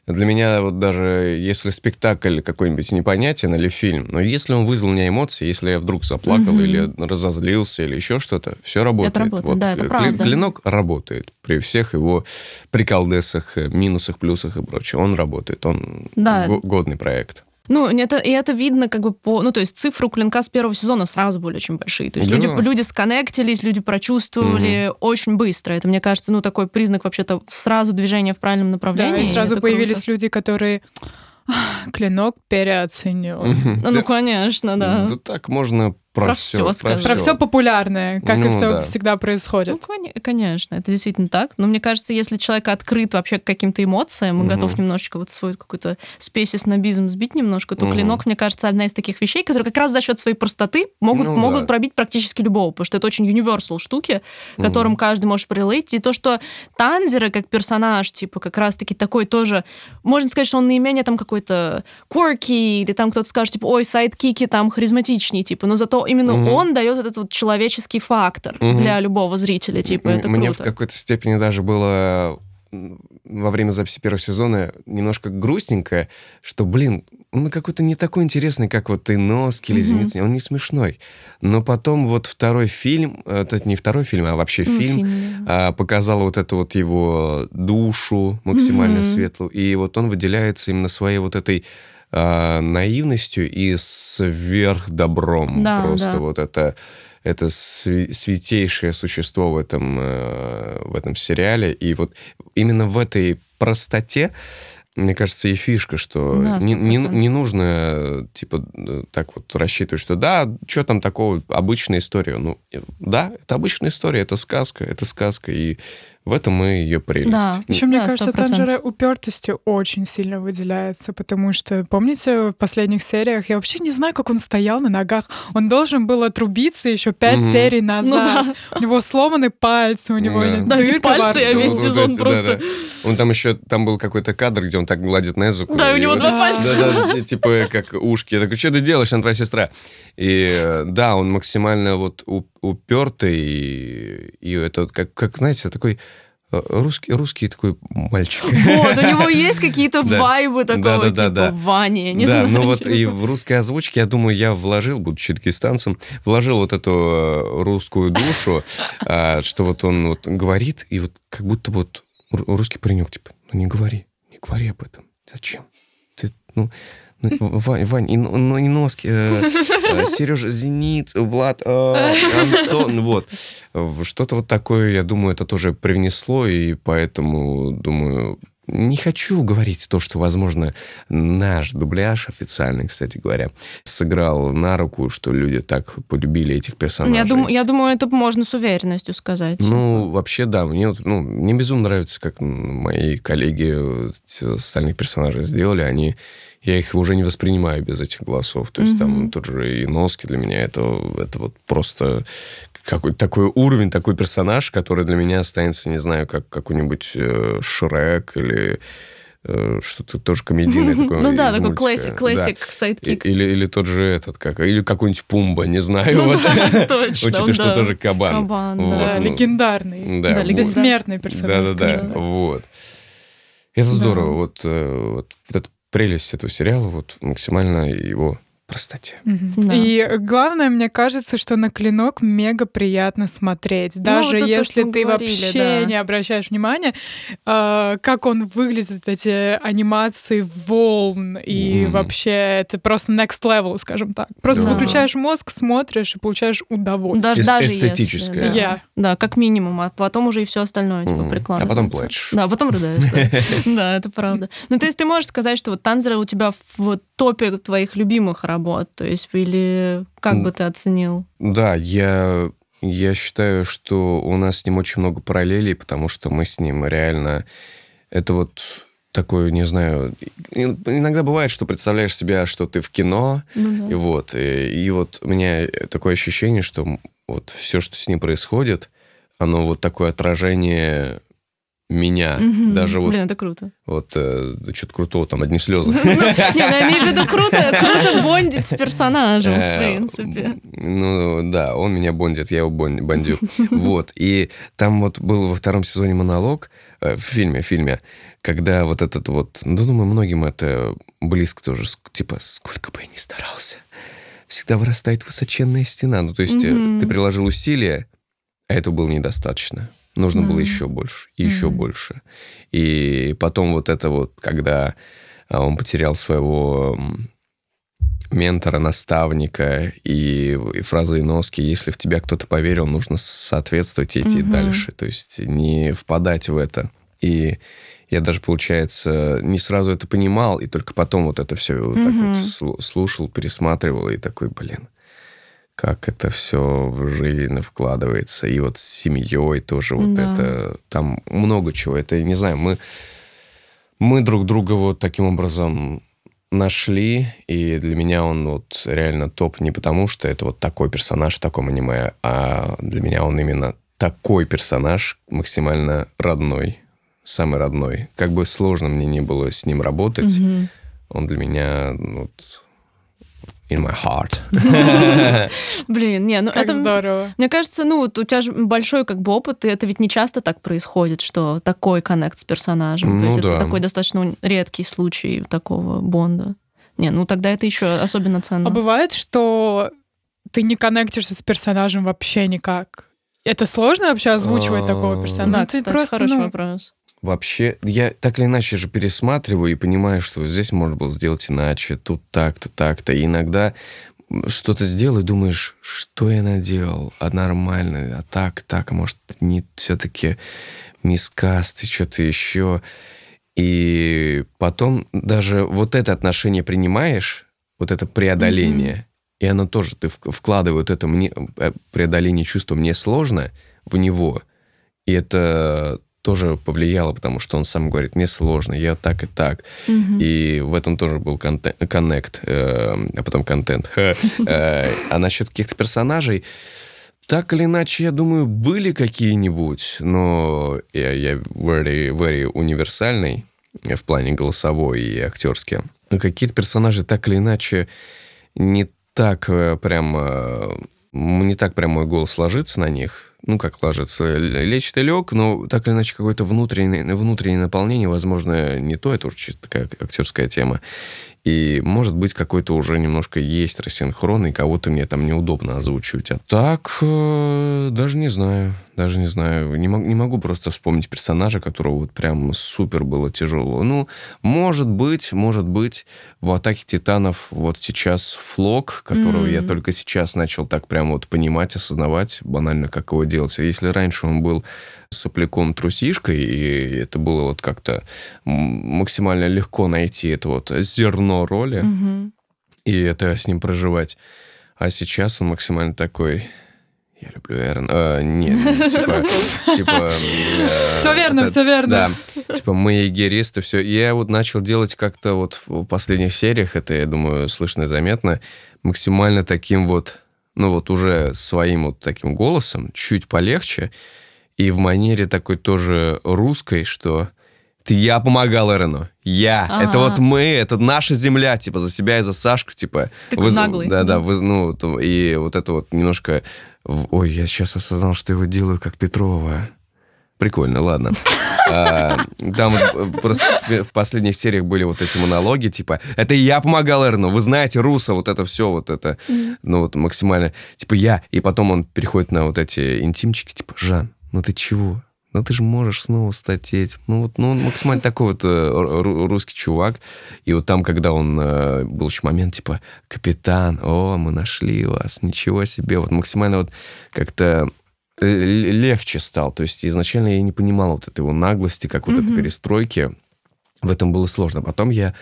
для меня вот даже если спектакль какой-нибудь непонятен или фильм, но если он вызвал у меня эмоции, если я вдруг заплакал Мгм. или разозлился или еще что-то, все работает. работает, да, это кли- правда. Клинок работает при всех его приколдесах, э, минусах, плюсах и прочее. Он работает, он Да. го- годный проект. Ну, это, и это видно как бы по... Ну, то есть цифры у клинка с первого сезона сразу были очень большие. То есть Да. люди, люди сконнектились, люди прочувствовали очень быстро. Это, мне кажется, ну, такой признак вообще-то сразу движения в правильном направлении. Да, и сразу Это появились круто. люди, которые «Ах, клинок переоценен. Ну, ну, конечно, да. Да так можно про, Про все. всё сказать. Про все популярное, как и Ну, все да. всегда Ну, происходит. коне- конечно, это действительно так. Но мне кажется, если человек открыт вообще к каким-то эмоциям и Мгм. готов немножечко вот свой какой-то спеси снобизм сбить немножко, то Мгм. клинок, мне кажется, одна из таких вещей, которые как раз за счет своей простоты могут, Ну могут да. пробить практически любого, потому что это очень universal штуки, которым каждый может прилыть. И то, что Танзера как персонаж, типа, как раз-таки такой тоже, можно сказать, что он наименее там какой-то quirky, или там кто-то скажет, типа, ой, сайдкики там харизматичнее, типа, но зато именно Мгм. он дает этот вот человеческий фактор Мгм. для любого зрителя, типа, это Мне круто. в какой-то степени даже было во время записи первого сезона немножко грустненько, что, блин, он какой-то не такой интересный, как вот Иноски или Мгм. Зенит, он не смешной. Но потом вот второй фильм, э, это не второй фильм, а вообще Ну, фильм, да. а, показал вот эту вот его душу максимально Мгм. светлую. И вот он выделяется именно своей вот этой а, наивностью и сверхдобром. Да, Просто да. вот это, это святейшее существо в этом, э, в этом сериале. И вот именно в этой простоте мне кажется, и фишка, что Да, не, не, 100%. не нужно, типа, э, так вот рассчитывать, что да, что там такого, обычная история. Ну, э, да, это обычная история, это сказка, это сказка, и в этом и ее прелесть. Да. Еще, мне Да, кажется, 100%. Танжера упертостью очень сильно выделяется, потому что, помните, в последних сериях я вообще не знаю, как он стоял на ногах. Он должен был отрубиться еще пять Мгм. серий Ну назад. да. У него сломаны пальцы, у него Да. дырка Да, эти во пальцы я рту. весь сезон эти, просто- да-да. Он там еще, там был какой-то кадр, где он так гладит Незуку. Да, у него вот- два Да. пальца. Да, да, типа как ушки. Я такой, что ты делаешь, она твоя сестра? И э, да, он максимально вот у- упертый, и, это как, как, знаете, такой э, русский, русский такой мальчик. Вот, у <laughs> него есть какие-то вайбы такого, типа. Ваня, не да, ну вот и в русской озвучке, я думаю, я вложил, будучи дагестанцем, вложил вот эту э, русскую душу, <laughs> а, что вот он вот говорит, и вот как будто вот ру- русский паренек, типа, ну не говори, не говори об этом. Зачем? Ты, ну, ну, Вань, Вань, и, ну, и носки, <laughs> Сережа, Зенит, Влад, э, Антон, вот. Что-то вот такое, я думаю, это тоже привнесло, и поэтому, думаю, не хочу говорить то, что, возможно, наш дубляж официальный, кстати говоря, сыграл на руку, что люди так полюбили этих персонажей. Я думаю, я думаю, это можно с уверенностью сказать. Ну, вообще, да. Мне, вот, ну, мне безумно нравится, как мои коллеги э, остальных персонажей сделали. Они, я их уже не воспринимаю без этих голосов. То есть там тот же и Носки для меня это, это вот просто какой-то такой уровень, такой персонаж, который для меня останется, не знаю, как какой-нибудь э, Шрек или э, что-то тоже комедийное такое. Ну да, такой classic, classic, sidekick. Или, или тот же этот, как, или какой-нибудь Пумба, не знаю. Ну вот. да, <laughs> точно, Учитывая, что тоже кабан. Кабан, Да, ну, легендарный. Да. Бессмертный персонаж. Да-да-да, вот. Это здорово. Вот, э, вот, прелесть этого сериала, вот максимально его простоте. Мгм. Да. И главное, мне кажется, что на клинок мега приятно смотреть. Ну, Даже вот это то, если мы ты говорили, вообще да. не обращаешь внимания, э, как он выглядит, эти анимации волн, и Мгм. вообще это просто next level, скажем так. Просто Да. выключаешь мозг, смотришь и получаешь удовольствие. Даже, даже эстетическое. если, да. Я. Да, как минимум, а потом уже и все остальное типа Мгм. прикладывается. А потом плачешь. Да, потом рыдаешь. Да. <laughs> Да, это правда. Ну, то есть ты можешь сказать, что вот Танзера у тебя в топе твоих любимых работ, то есть или как бы ты оценил? Да, я, я считаю, что у нас с ним очень много параллелей, потому что мы с ним реально... Это вот такое, не знаю... Иногда бывает, что представляешь себя, что ты в кино, Ну И вот, и, и вот у меня такое ощущение, что вот все, что с ним происходит, оно вот такое отражение меня. Мгм. Даже вот, Блин, это круто. вот что-то крутого, там одни слезы. <laughs> Не, ну я имею в виду круто, круто бондить с персонажем, в Э, принципе. Ну, да, он меня бондит, я его бон- бондю. <laughs> Вот, и там вот был во втором сезоне монолог, э, в фильме, в фильме, когда вот этот вот, ну, думаю, многим это близко тоже, типа, сколько бы я ни старался, всегда вырастает высоченная стена. Ну, то есть э, ты приложил усилия, а этого было недостаточно. Нужно было еще больше, и еще больше. И потом вот это вот, когда а, он потерял своего ментора, наставника и, и фраза Иноски «Если в тебя кто-то поверил, нужно соответствовать и идти Мгм. дальше». То есть не впадать в это. И я даже, получается, не сразу это понимал, и только потом вот это все вот так вот слу- слушал, пересматривал, и такой, блин, как это все в жизнь вкладывается. И вот с семьей тоже вот Да. это... Там много чего. Это, не знаю, мы, мы друг друга вот таким образом нашли, и для меня он вот реально топ не потому, что это вот такой персонаж в таком аниме, а для меня он именно такой персонаж, максимально родной, самый родной. Как бы сложно мне не было с ним работать, Мгм. он для меня вот, in my heart. <laughs> Блин, не, ну Как это... здорово. Мне кажется, ну, вот у тебя же большой как бы опыт, и это ведь не часто так происходит, что такой коннект с персонажем. Ну То есть да. это такой достаточно редкий случай такого Бонда. Не, ну тогда это еще особенно ценно. А бывает, что ты не коннектишься с персонажем вообще никак? Это сложно вообще озвучивать такого А, персонажа? Да, Ну, ты кстати, просто, хороший ну, вопрос. Вообще, я так или иначе же пересматриваю и понимаю, что здесь можно было сделать иначе, тут так-то, так-то. И иногда что-то сделал и думаешь, что я наделал, а нормально, а так, так, а может, не все-таки мискаст и что-то еще. И потом даже вот это отношение принимаешь, вот это преодоление, и оно тоже, ты в- вкладывай вот это мне, э, преодоление чувства «мне сложно» в него, и это тоже повлияло, потому что он сам говорит, мне сложно, я так и так. Мгм. И в этом тоже был коннект, э, а потом контент. <laughs> Э, А насчет каких-то персонажей, так или иначе, я думаю, были какие-нибудь, но я, я very, very универсальный в плане голосовой и актерски. Но Какие-то персонажи так или иначе не так э, прям э, не так прям мой голос ложится на них. Ну, как ложится, лечит и лег, но так или иначе какое-то внутреннее, внутреннее наполнение, возможно, не то, это уже чисто такая актерская тема. И, может быть, какой-то уже немножко есть рассинхрон, и кого-то мне там неудобно озвучивать. А так, э, даже не знаю. Даже не знаю. Не, мог, не могу просто вспомнить персонажа, которого вот прям супер было тяжело. Ну, может быть, может быть, в «Атаке титанов» вот сейчас Флок, которого mm-hmm. я только сейчас начал так прям вот понимать, осознавать, банально, как его делать. Если раньше он был сопляком трусишкой, и это было вот как-то максимально легко найти это вот зерно роли, угу. и это с ним проживать. А сейчас он максимально такой... Я люблю Эрн. А, нет, типа... <laughs> типа э, все верно, это, все верно. Да, типа мы егеристы, все. Я вот начал делать как-то вот в последних сериях, это, я думаю, слышно и заметно, максимально таким вот, ну вот уже своим вот таким голосом, чуть полегче, и в манере такой тоже русской, что ты я помогал Эрену. Я. Ага. Это вот мы, это наша земля, типа, за себя и за Сашку, типа. Такой вы, наглый. Да, да, вы, ну, и вот это вот немножко... Ой, я сейчас осознал, что его делаю как Петрова. Прикольно, ладно. А, там просто в последних сериях были вот эти монологи, типа, это я помогал Эрну, вы знаете, Руса, вот это все, вот это, ну вот максимально, типа я. И потом он переходит на вот эти интимчики, типа, Жан, ну ты чего? Ну ты же можешь снова стать этим. Ну вот, ну он максимально такой вот э, русский чувак. И вот там, когда он, э, был еще момент, типа, капитан, о, мы нашли вас, ничего себе. Вот максимально вот как-то легче стал. То есть изначально я не понимал вот этой его наглости, как вот mm-hmm. этой перестройки. В этом было сложно. Потом я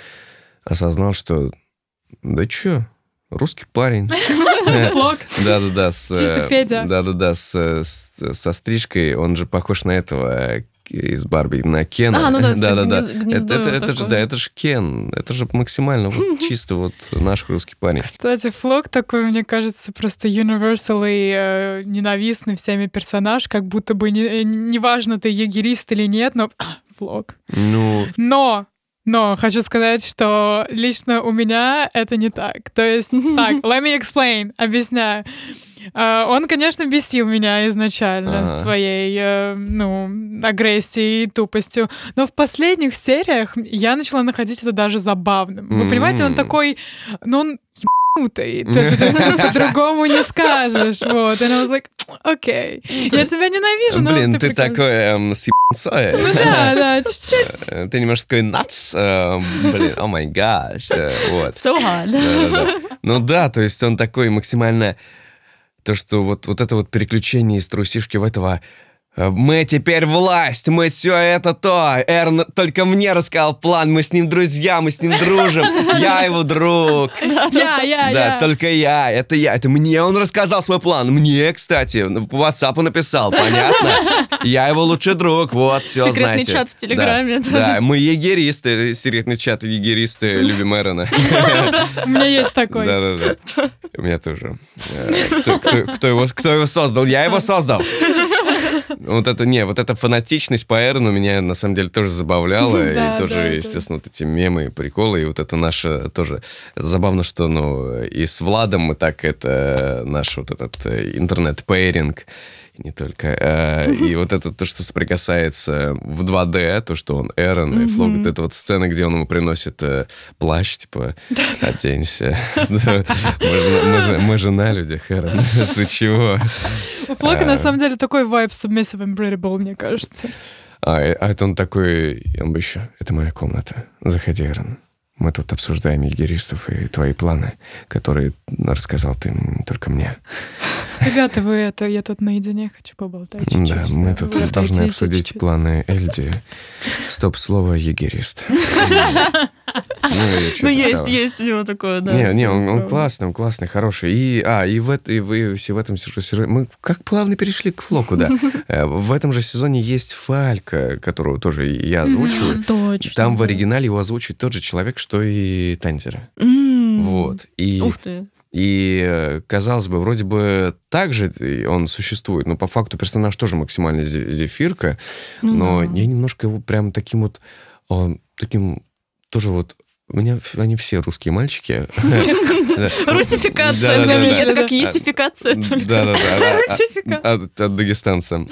осознал, что да чё, русский парень. <laughs> Да-да-да. Чисто Федя. Да-да-да, со стрижкой. Он же похож на этого из Барби на Кена. А, ну да, да, да, да. Это, это, это же, да, это же Кен. Это же максимально вот <laughs> чисто вот наш русский парень. Кстати, Флог такой, мне кажется, просто universally э, ненавистный всеми персонаж, как будто бы не, неважно, ты егерист или нет, но <coughs> Флог. Ну... Но но хочу сказать, что лично у меня это не так. То есть, <laughs> так, let me explain, объясняю. Uh, он, конечно, бесил меня изначально ага. своей, uh, ну, агрессией и тупостью, но в последних сериях я начала находить это даже забавным. Вы понимаете, он такой, ну, он ебанутый, <laughs> по-другому не скажешь, вот. И I was like, окей, я тебя ненавижу, но Блин, ты такой эм, с Ну да, да, <laughs> чуть-чуть. Э, ты немножко такой нац, э, блин, о май гаш, вот. So hard. <laughs> Ну да, то есть он такой максимально... То, что вот, вот это вот переключение из трусишки в этого мы теперь власть, мы все это то. Эрн только мне рассказал план, мы с ним друзья, мы с ним дружим. Я его друг. <laughs> Я, я, Да, только я, это я. Это мне он рассказал свой план. Мне, кстати, по WhatsApp написал, <laughs> понятно? Я его лучший друг, вот, все Секретный чат в Телеграме. Да, мы егеристы, секретный чат егеристы <laughs> любим Эрона. У меня есть такой. Да-да-да. У меня тоже. Э, кто его создал? Я его создал. Вот это, не, вот эта фанатичность по Эрону меня, на самом деле, тоже забавляла. <laughs> и тоже, естественно, вот эти мемы и приколы. И вот это наше тоже... Забавно, что, ну, и с Владом мы так это... Наш вот этот э, интернет-пейринг не только. Э, и <laughs> вот это то, что соприкасается в 2D, то, что он Эрон, и Флог, вот эта вот сцена, где он ему приносит э, плащ, типа, оденься. <laughs> Мы же на людях, Эрон. <laughs> Ты чего? У Флога, на самом деле, такой вайб submissive and мне кажется. А, а это он такой, он бы еще, это моя комната, заходи, Эрон. Мы тут обсуждаем егеристов и твои планы, которые рассказал ты только мне. Ребята, вы это, я тут наедине хочу поболтать. Чуть-чуть, да, мы тут вы должны обсудить чуть-чуть. планы Эльди. Стоп-слово егерист. <laughs> Ну, есть, есть у него такое, да. Не, не, он классный, он классный, хороший. И, а, и в, и вы все в этом сезоне... Мы как плавно перешли к Флоку, да. <laughs> Э, в этом же сезоне есть Фалька, которого тоже я озвучиваю. Точно. Там в оригинале его озвучивает тот же человек, что и Танзера. Вот. И... Ух ты. И, э, казалось бы, вроде бы так же он существует, но по факту персонаж тоже максимально зефирка, ну, но да. я немножко его прям таким вот, он, таким тоже вот У меня они все русские мальчики. <laughs> Русификация, это как есификация только. Да-да-да. Русификация. От, от Дагестанца.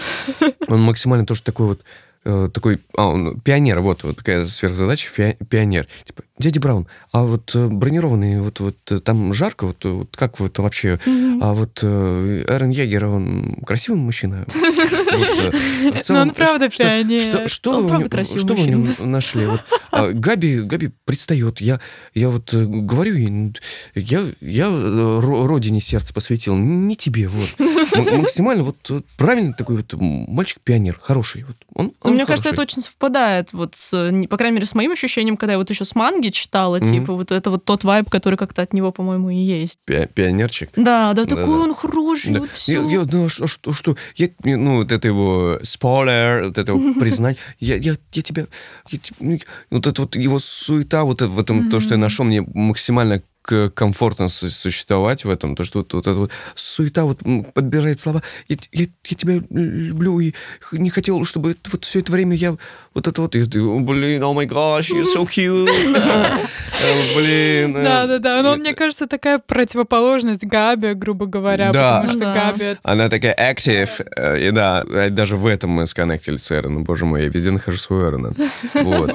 Он максимально тоже такой вот э, такой, а, он пионер, вот, вот такая сверхзадача, пионер. Типа, дядя Браун, а вот э, бронированный, вот, вот э, там жарко, вот, э, вот как вот вообще, а вот Эрен Егер, он красивый мужчина? <laughs> Ну, он правда пионер. Что, вы в нем- нашли? А, Габи, Габи предстает. Я, я вот говорю ей, ну, я, я ро- родине сердце посвятил, не тебе, вот. Максимально вот правильный такой вот мальчик-пионер, хороший. Вот. Он, Ну, он мне кажется, это очень совпадает, вот, с, по крайней мере, с моим ощущением, когда я вот еще с манги читала, Мгм. типа, вот это вот тот вайб, который как-то от него, по-моему, и есть. Пи- пионерчик. Да, да, такой он хороший, Да. вот Я, все. я, ну, а что, что, что? Я, ну, вот это его спойлер, вот это его <laughs> признание. Я, я, я тебя... я ну, вот это вот его суета, вот это- в этом, то, что я нашел, мне максимально комфортно су- существовать в этом, то, что вот, вот эта вот суета вот подбирает слова. Я, я, я тебя люблю и не хотел, чтобы вот все это время я вот это вот, и ты, «О, блин, oh my gosh, you're so cute. <laughs> Э, Блин. э, Да, да, да. Но мне кажется, такая противоположность Габи, грубо говоря, потому что Да. Габи Она такая active, э, и да, э, даже в этом мы сконнектились с Эроном, боже мой, я везде нахожу свой Эрона. <laughs> Вот.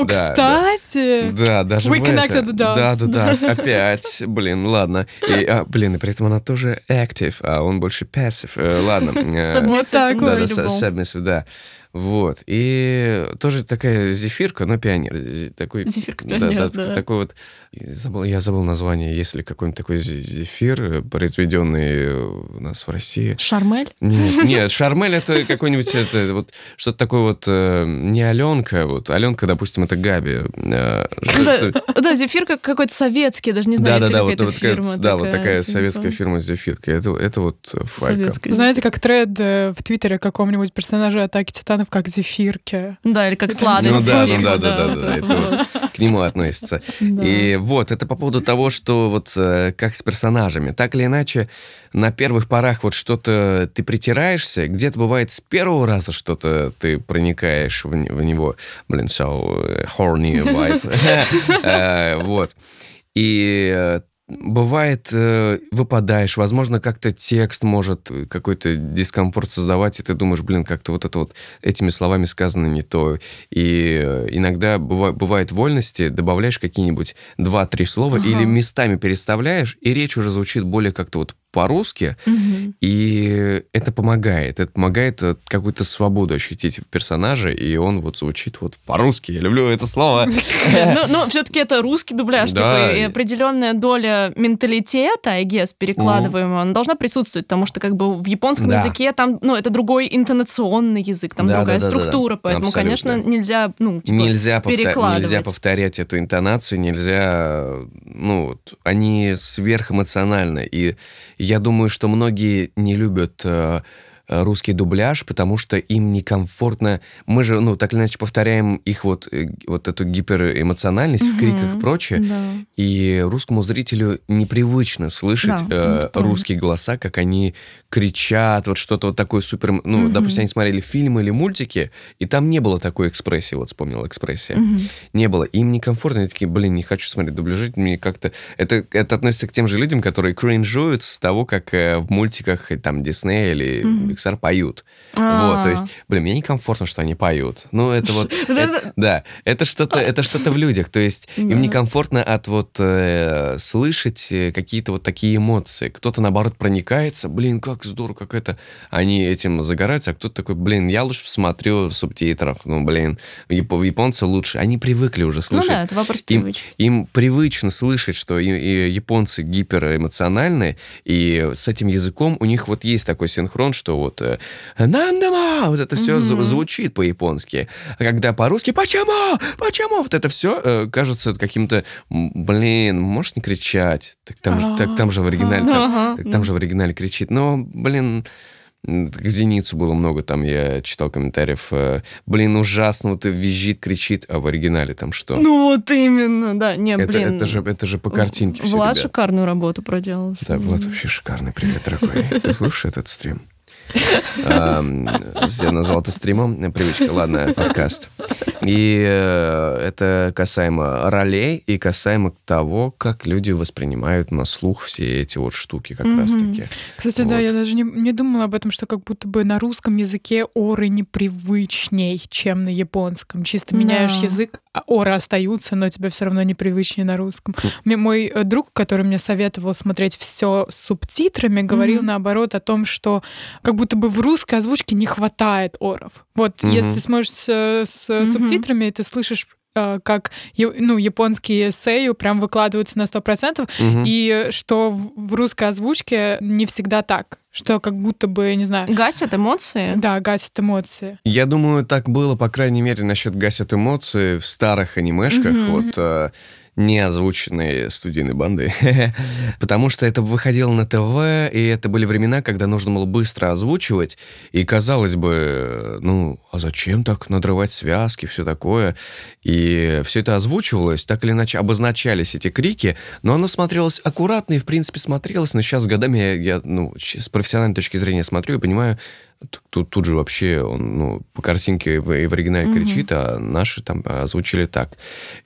О, Да, да. кстати! Да, даже We в это. connected the dots. Да, да, да, <laughs> опять, блин, ладно. И, а, блин, и при этом она тоже active, а он больше passive. Э, ладно. <laughs> э, Submissive in вот. Да, да, submissive, да. Вот. И тоже такая зефирка, но пионер. Э, Такой, Зефирка-пионер, да. Такой вот... и Забыл, я забыл название. Есть ли какой-нибудь такой зе- зефир, э, произведенный у нас в России? Шармель? Нет, <laughs> нет, Шармель это какой-нибудь это вот что-то такое вот э, не Аленка, вот Аленка, допустим, это Габи. э, что- Да, что- да, зефир как какой-то советский, даже не знаю, да, есть да, ли да, какая-то фирма. да, вот такая советская фирма с зефиркой. Это, вот э, файка. Знаете, как тред э, в Твиттере каком-нибудь персонажа Атаки Титанов, как зефирки. Да, или как сладости. Ну да, ну типа, да, да, да, вот да, это к нему относится. Да. И вот, это по поводу того, что вот э, как с персонажами. Так или иначе, на первых порах вот что-то ты притираешься, где-то бывает с первого раза что-то ты проникаешь в, в него. Блин, so э, horny vibe. <laughs> Э, Вот. И бывает, э, выпадаешь, возможно, как-то текст может э, какой-то дискомфорт создавать, и ты думаешь, блин, как-то вот это вот этими словами сказано не то. И э, иногда быва- бывает вольности, добавляешь какие-нибудь два-три слова Ага. или местами переставляешь, и речь уже звучит более как-то вот по-русски, Мгм. и это помогает. Это помогает э, какую-то свободу ощутить в персонаже, и он вот звучит вот по-русски. Я люблю это слово. <laughs> Ну, но все-таки это русский дубляж, типа, и определенная доля менталитета, I guess, перекладываемого, она должна присутствовать, потому что как бы в японском языке там, ну, это другой интонационный язык, там другая структура, поэтому, конечно, нельзя, ну, типа, нельзя, перекладывать. нельзя повторять эту интонацию, нельзя... Ну, они сверхэмоциональны. И я думаю, что многие не любят э, русский дубляж, потому что им некомфортно. Мы же, ну, так или иначе повторяем их вот, э, вот эту гиперэмоциональность в криках и прочее. Да. И русскому зрителю непривычно слышать Да, э, русские голоса, как они кричат, вот что-то вот такое супер... Ну, Мгм. допустим, они смотрели фильмы или мультики, и там не было такой экспрессии, вот вспомнил экспрессия. Мгм. Не было. Им некомфортно, они такие, блин, не хочу смотреть дубляжи, мне как-то... Это, это относится к тем же людям, которые кринжуют с того, как э, в мультиках, э, там, Дисней или Мгм. Pixar поют. А. Вот, то есть, блин, мне некомфортно, что они поют. Ну, это вот... <laughs> Это- да, это что-то, это что-то в людях. То есть им некомфортно от вот э, слышать э, какие-то вот такие эмоции. Кто-то наоборот проникается, блин, как здорово, как это. Они этим загораются, а кто-то такой, блин, я лучше посмотрю в субтитрах. Ну, блин, яп- японцы лучше. Они привыкли уже Ну слышать. да, это вопрос Им, привычки. им привычно слышать, что и, и японцы гиперэмоциональны, и с этим языком у них вот есть такой синхрон, что вот э, «нандама», вот это все Мгм. звучит по-японски. А когда по-русски «почему? Почему?» Вот это все кажется каким-то, блин, можешь не кричать. Так там, же, так там же в оригинале, там, так там же в оригинале кричит. Но, блин, к Зеницу было много, там я читал комментариев. э, Блин, ужасно, вот визжит, кричит, а в оригинале там что? Ну вот именно, да. Не, Это, блин. это, же, это же по картинке все, Влад ребят. шикарную работу проделал. Да, Влад вообще шикарный. Привет, дорогой. <laughs> Ты слушаешь этот стрим? Эм, Я назвал это стримом. Привычка, ладно, подкаст. И э, это касаемо ролей и касаемо того, как люди воспринимают на слух все эти вот штуки как раз-таки. Кстати, да, я даже не, думала об этом, что как будто бы на русском языке оры непривычней, чем на японском. Чисто меняешь язык, а оры остаются, но тебе все равно непривычнее на русском. Мой э, друг, который мне советовал смотреть все с субтитрами, говорил наоборот о том, что как будто бы в русской озвучке не хватает оров. Вот Мгм. если смотришь с, с Мгм. субтитрами, ты слышишь э, как ну, японские эссеи прям выкладываются на 100%, Мгм. и что в, русской озвучке не всегда так. Что как будто бы, не знаю, Гасят эмоции. да, гасит эмоции. Я думаю, так было, по крайней мере, насчет гасят эмоции в старых анимешках, Мгм. вот э, не озвученные студийной бандой. <laughs> Потому что это выходило на ТВ, и это были времена, когда нужно было быстро озвучивать. И казалось бы, ну, а зачем так надрывать связки, все такое? И все это озвучивалось, так или иначе обозначались эти крики, но оно смотрелось аккуратно и, в принципе, смотрелось. Но сейчас годами я, я, ну, с профессиональной точки зрения смотрю и понимаю, Тут, тут же вообще он, ну, по картинке в, и в оригинале Мгм. кричит, а наши там озвучили так.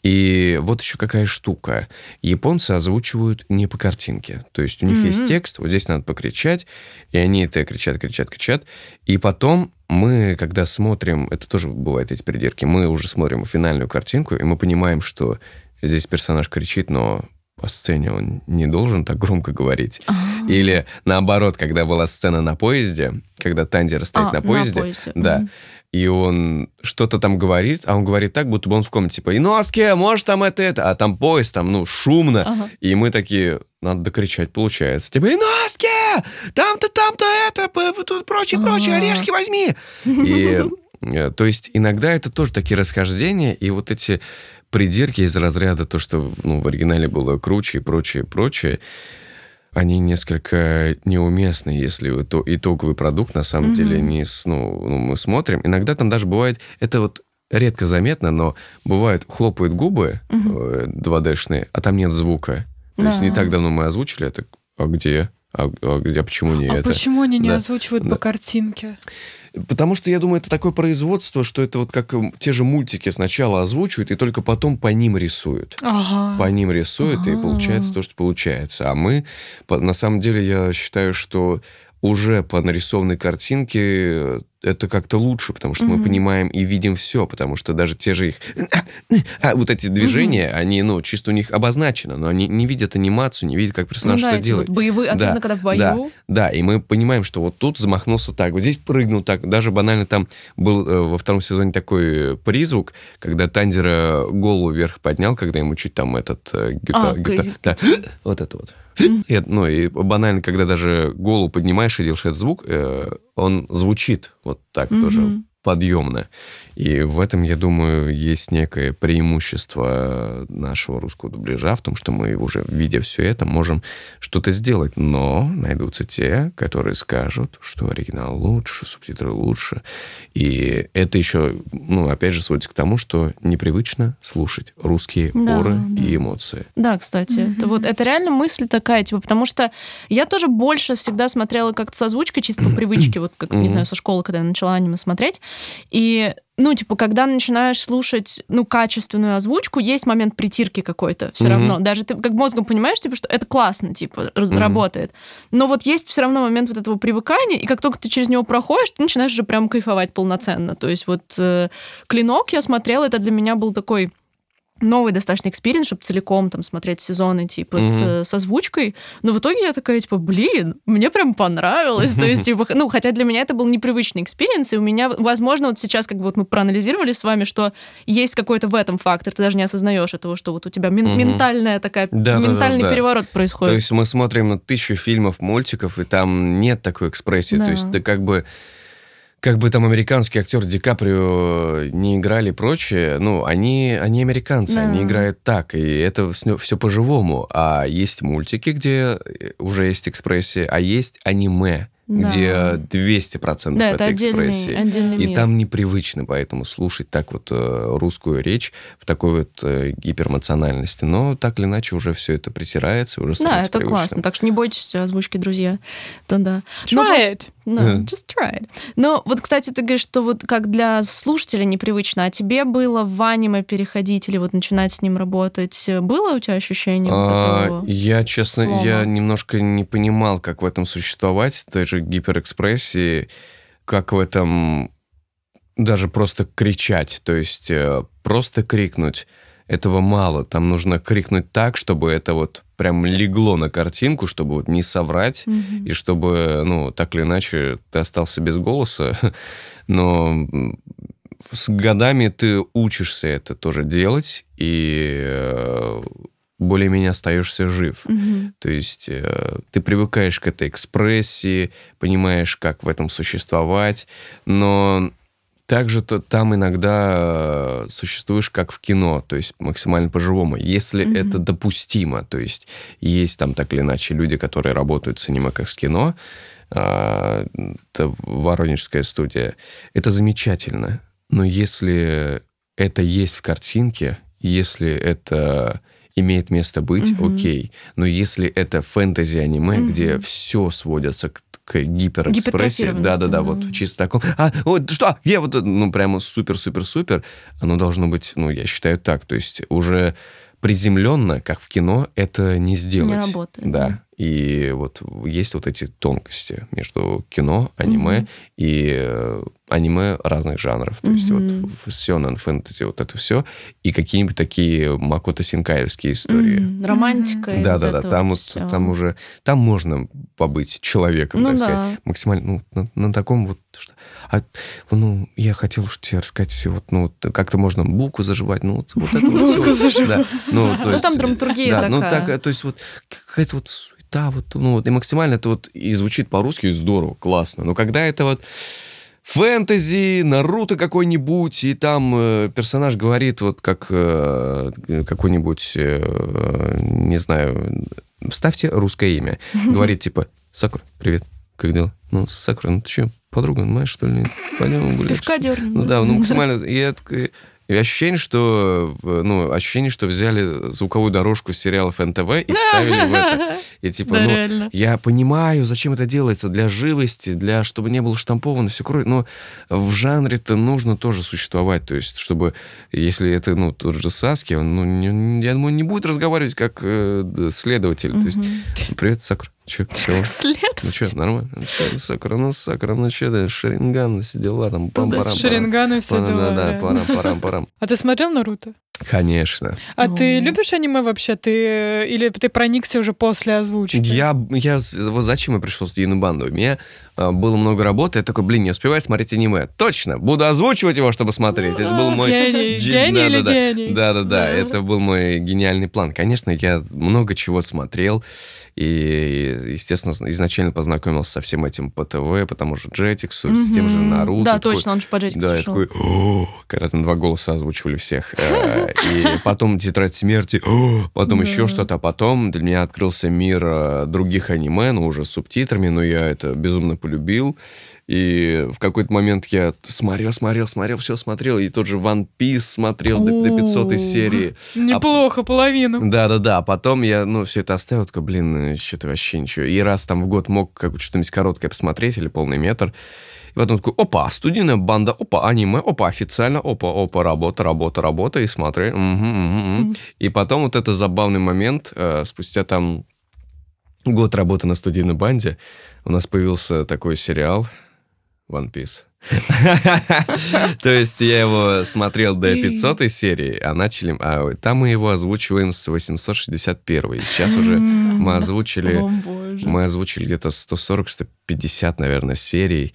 И вот еще какая штука. Японцы озвучивают не по картинке. То есть у них есть Мгм. текст, вот здесь надо покричать, и они это кричат, кричат, кричат. И потом мы, когда смотрим, это тоже бывает эти придирки, мы уже смотрим финальную картинку, и мы понимаем, что здесь персонаж кричит, но по сцене он не должен так громко говорить. А. Или наоборот, когда была сцена на поезде, когда Тандер стоит А, на поезде, да, и он что-то там говорит, а он говорит так, будто бы он в комнате, типа, «Иноске, может там это, это», а там поезд, там, ну, шумно, Ага. и мы такие, надо докричать, получается, типа, «Иноске, там-то, там-то это, тут прочее, прочее, А. орешки возьми». И, э, то есть, иногда это тоже такие расхождения, и вот эти придирки из разряда то, что ну, в оригинале было круче и прочее, прочее, они несколько неуместны, если ито- итоговый продукт на самом Мгм. деле не с- ну, ну, мы смотрим. Иногда там даже бывает, это вот редко заметно, но бывает, хлопают губы э, 2D-шные, а там нет звука. То есть не Да. так давно мы озвучили это. А где? А, а? А почему не а это? почему они не Да. озвучивают Да. по картинке? Потому что я думаю, это такое производство, что это вот как м, те же мультики сначала озвучивают и только потом по ним рисуют. Ага. По ним рисуют, и А. получается то, что получается. А мы, на самом деле, я считаю, что уже по нарисованной картинке э, это как-то лучше, потому что мы Мгм. понимаем и видим все, потому что даже те же их... а, вот эти движения, они, ну, чисто у них обозначено, но они не видят анимацию, не видят, как Ну персонаж да, что делает. вот боевые, особенно Да, когда в бою. Да, и мы понимаем, что вот тут замахнулся так, вот здесь прыгнул так. Даже банально там был э, во втором сезоне такой призвук, когда Тандера голову вверх поднял, когда ему чуть там этот... э, гюта- А, козик. да, <gasps> вот это вот. И, ну, и банально, когда даже голову поднимаешь и делаешь этот звук, э, он звучит вот так тоже подъемно. И в этом, я думаю, есть некое преимущество нашего русского дубляжа в том, что мы, уже видя все это, можем что-то сделать. Но найдутся те, которые скажут, что оригинал лучше, субтитры лучше. И это еще, ну, опять же, сводится к тому, что непривычно слушать русские Да, оры да. и эмоции. Да, кстати, это вот это реально мысль такая, типа, потому что я тоже больше всегда смотрела как-то с озвучкой, чисто по привычке, вот как, не знаю, со школы, когда я начала аниме смотреть. И ну, типа, когда начинаешь слушать, ну, качественную озвучку, есть момент притирки какой-то все Мгм. равно. Даже ты как мозгом понимаешь, типа, что это классно, типа, Мгм. работает. Но вот есть все равно момент вот этого привыкания, и как только ты через него проходишь, ты начинаешь уже прям кайфовать полноценно. То есть вот э, «Клинок» я смотрела, это для меня был такой новый достаточно experience, чтобы целиком там смотреть сезоны, типа, с, Мгм. с озвучкой. Но в итоге я такая, типа, блин, мне прям понравилось. То есть, <laughs> типа, ну, хотя для меня это был непривычный experience, и у меня, возможно, вот сейчас, как бы вот мы проанализировали с вами, что есть какой-то в этом фактор, ты даже не осознаешь этого, что вот у тебя мен- Мгм. ментальная такая, Да-да-да-да. ментальный переворот То происходит. есть мы смотрим на тысячу фильмов, мультиков, и там нет такой экспрессии. Да. То есть ты как бы как бы там американский актер Ди Каприо не играли и прочее, ну, они, они американцы, Да. они играют так, и это все, по-живому. А есть мультики, где уже есть экспрессия, а есть аниме, Да. где 200% Да, это, это отдельный, экспрессии. отдельный И мир. там непривычно, поэтому слушать так вот э, русскую речь в такой вот э, гиперэмоциональности. Но так или иначе уже все это притирается, уже Да, становится это привычным. классно. Так что не бойтесь озвучки, друзья. Да-да. Ну, Try it. No, Э. just try it. Но вот, кстати, ты говоришь, что вот как для слушателя непривычно, а тебе было в аниме переходить или вот начинать с ним работать? Было у тебя ощущение вот А, я, честно, слова? я немножко не понимал, как в этом существовать, той же гиперэкспрессии, как в этом даже просто кричать, то есть э, просто крикнуть. Этого мало, там нужно крикнуть так, чтобы это вот прям легло на картинку, чтобы вот не соврать, Мгм. и чтобы, ну, так или иначе, ты остался без голоса. <laughs> Но с годами ты учишься это тоже делать, и э, более-менее остаешься жив. Мгм. То есть э, ты привыкаешь к этой экспрессии, понимаешь, как в этом существовать, но также то, там иногда э, существуешь как в кино, то есть максимально по-живому, если Мгм. это допустимо. То есть есть там так или иначе люди, которые работают с аниме как с кино, а, это воронежская студия. Это замечательно. Но если это есть в картинке, если это имеет место быть, Мгм. окей. Но если это фэнтези-аниме, Мгм. где все сводится к, к гиперэкспрессии, да-да-да, да. вот чисто таком, а, вот что, я вот, ну, прямо супер-супер-супер, оно должно быть, ну, я считаю так, то есть уже приземленно, как в кино, это не сделать. Не работает, Да. да. И вот есть вот эти тонкости между кино, аниме Мгм. и э, аниме разных жанров. То есть Мгм. вот в сёнэн, фэнтези, вот это все. И какие-нибудь такие Макото Синкаевские истории. Мгм. Романтика. вот Да-да-да, это там вот вот, там уже, там можно побыть человеком, Ну так да. сказать. Максимально, ну, на, на таком вот, что, а, ну, я хотел что тебе рассказать все, вот, ну, вот как-то можно булку заживать, ну, вот, вот это вот ну, Ну, есть, там драматургия да, ну, такая. так, то есть вот какая-то вот суета, вот, ну, вот, и максимально это вот и звучит по-русски здорово, классно. Но когда это вот фэнтези, Наруто какой-нибудь, и там э, персонаж говорит вот как э, какой-нибудь, э, не знаю, вставьте русское имя. <laughs> Говорит типа, Сакура, привет, как дела? Ну, Сакура, ну ты что, подруга, знаешь, что ли? Пойдем гулять. Пивка дернем. Ну да, ну максимально. И, я и ощущение, что ну ощущение, что взяли звуковую дорожку с сериалов НТВ и вставили в это. И <laughs> типа, Да, ну, реально. я понимаю, зачем это делается, для живости, для чтобы не было штамповано все кровь, но в жанре-то нужно тоже существовать, то есть чтобы, если это, ну, тот же Саски, он, ну, не- я думаю, не будет разговаривать как э, следователь, то есть, привет, Сакура, че, След. ну что, нормально? Ну Сакура, ну ну что, да, Шаринган, все дела, там, пам парам С Шарингана все дела. да, да. парам, парам, парам. А ты смотрел Наруто? Конечно. А ты Ну. любишь аниме вообще? Ты э, или ты проникся уже после озвучки? Я, я, с- вот зачем я пришел в студийную банду? У меня а, было много работы, я такой, блин, не успеваю смотреть аниме. Точно, буду озвучивать его, чтобы смотреть. Это был мой... Гений. <laughs> Ге- Гений или гений? Да-да-да, Да. это был мой гениальный план. Конечно, я много чего смотрел, и, естественно, изначально познакомился со всем этим по ТВ, потому что Джетиксу, с тем же. Наруто. Да, Такой, точно, он же по Jetix Да, я такой, когда там два голоса озвучивали всех. <laughs> Э, И потом «Тетрадь смерти», потом еще что-то. А потом для меня открылся мир э, других аниме, ну, уже с субтитрами, но я это безумно полюбил. И в какой-то момент я смотрел, смотрел, смотрел, все смотрел. И тот же One Piece смотрел до, до 500 У. серии. Неплохо, половину. Да-да-да, а потом я, ну, все это оставил, такой, блин, что-то вообще ничего. И раз там в год мог как что-нибудь короткое посмотреть или полный метр. И потом такой, опа, студийная банда, опа, аниме, опа, официально, опа, опа, работа, работа, работа, и смотри. мгм, мгм, мгм. И потом вот это забавный момент, э, спустя там год работы на студийной банде, у нас появился такой сериал One Piece. <laughs> То есть я его смотрел до 500 серии, а начали... А там мы его озвучиваем с 861. И сейчас уже мы озвучили... Мы озвучили где-то 140-150, наверное, серий.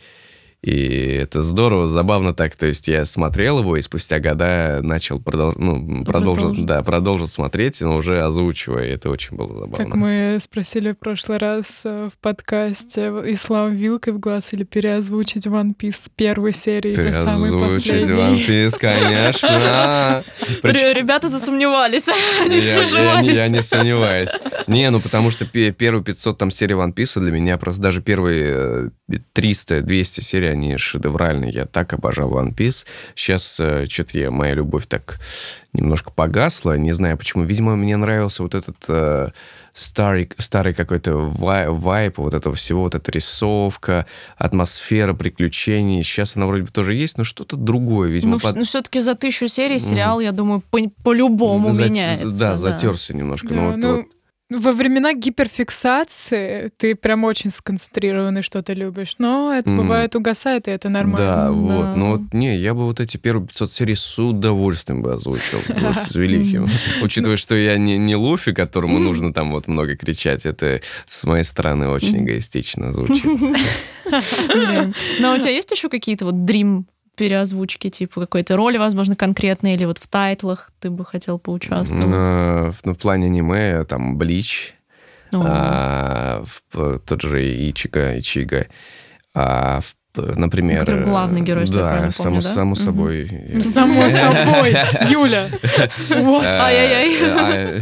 И это здорово, забавно так. То есть я смотрел его, и спустя года начал продол... ну, продолжил, да, продолжил смотреть, но уже озвучивая. И Это очень было забавно. Как мы спросили в прошлый раз э, в подкасте, Ислам вилкой в глаз или переозвучить One Piece с первой серии до самой Переозвучить One последней. Piece, конечно. <laughs> Ребята засомневались, <laughs> они Я, я не, сомневаюсь. Не, ну потому что пе- первые 500 там серий One Piece для меня просто даже первые э, 300-200 серий, они шедевральные. Я так обожал One Piece. Сейчас что-то я, моя любовь так немножко погасла. Не знаю почему. Видимо, мне нравился вот этот э, старый, старый какой-то вай- вайп вот этого всего, вот эта рисовка, атмосфера приключений. Сейчас она вроде бы тоже есть, но что-то другое, видимо. Ну, под- все-таки за тысячу серий сериал, я думаю, по- по-любому Зат- меняется. Да, затерся немножко. Да, ну, вот- ну, вот Во времена гиперфиксации ты прям очень сконцентрированный что-то любишь, но это бывает угасает, и это нормально. Да, вот. Ну вот, не, я бы вот эти первые 500 серий с удовольствием бы озвучил. <laughs> Вот, с великим. Учитывая, что я не, не Луфи, которому нужно там вот много кричать, это с моей стороны очень эгоистично звучит. <laughs> А у тебя есть еще какие-то вот дрим переозвучки, типа какой-то роли, возможно, конкретной, или вот в тайтлах ты бы хотел поучаствовать? Э, в- Ну, в плане аниме, там, Блич, а, в- тот же Ичига, Ичига, а, в- например... Который главный герой, если я да, правильно само, помню, да? само собой. Само <laughs> собой, Юля. Э, Ай-яй-яй.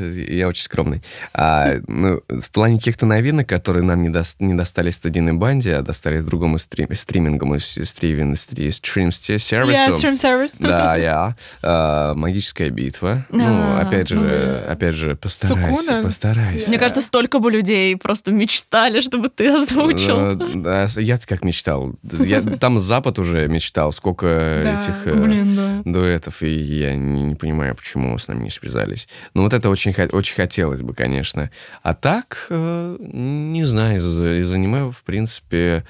а, Я очень скромный. А, ну, в плане каких-то новинок, которые нам не, дос- не достались студийной банде, а достались другому стрим- стримингому с- стривен- стри- стрим Yeah, сервису. stream service. Да, я. А, Магическая битва. Ну, А, опять ну же, опять же, постарайся, постарайся. Мне кажется, столько бы людей просто мечтали, чтобы ты озвучил. Э, я как мечтал. Я, там Запад уже мечтал, сколько <laughs> Да, этих... э, Блин, да. дуэтов, и я не, не понимаю, почему с нами не связались. Ну, вот это очень, очень хотелось бы, конечно. А так, э, не знаю, аниме, в принципе...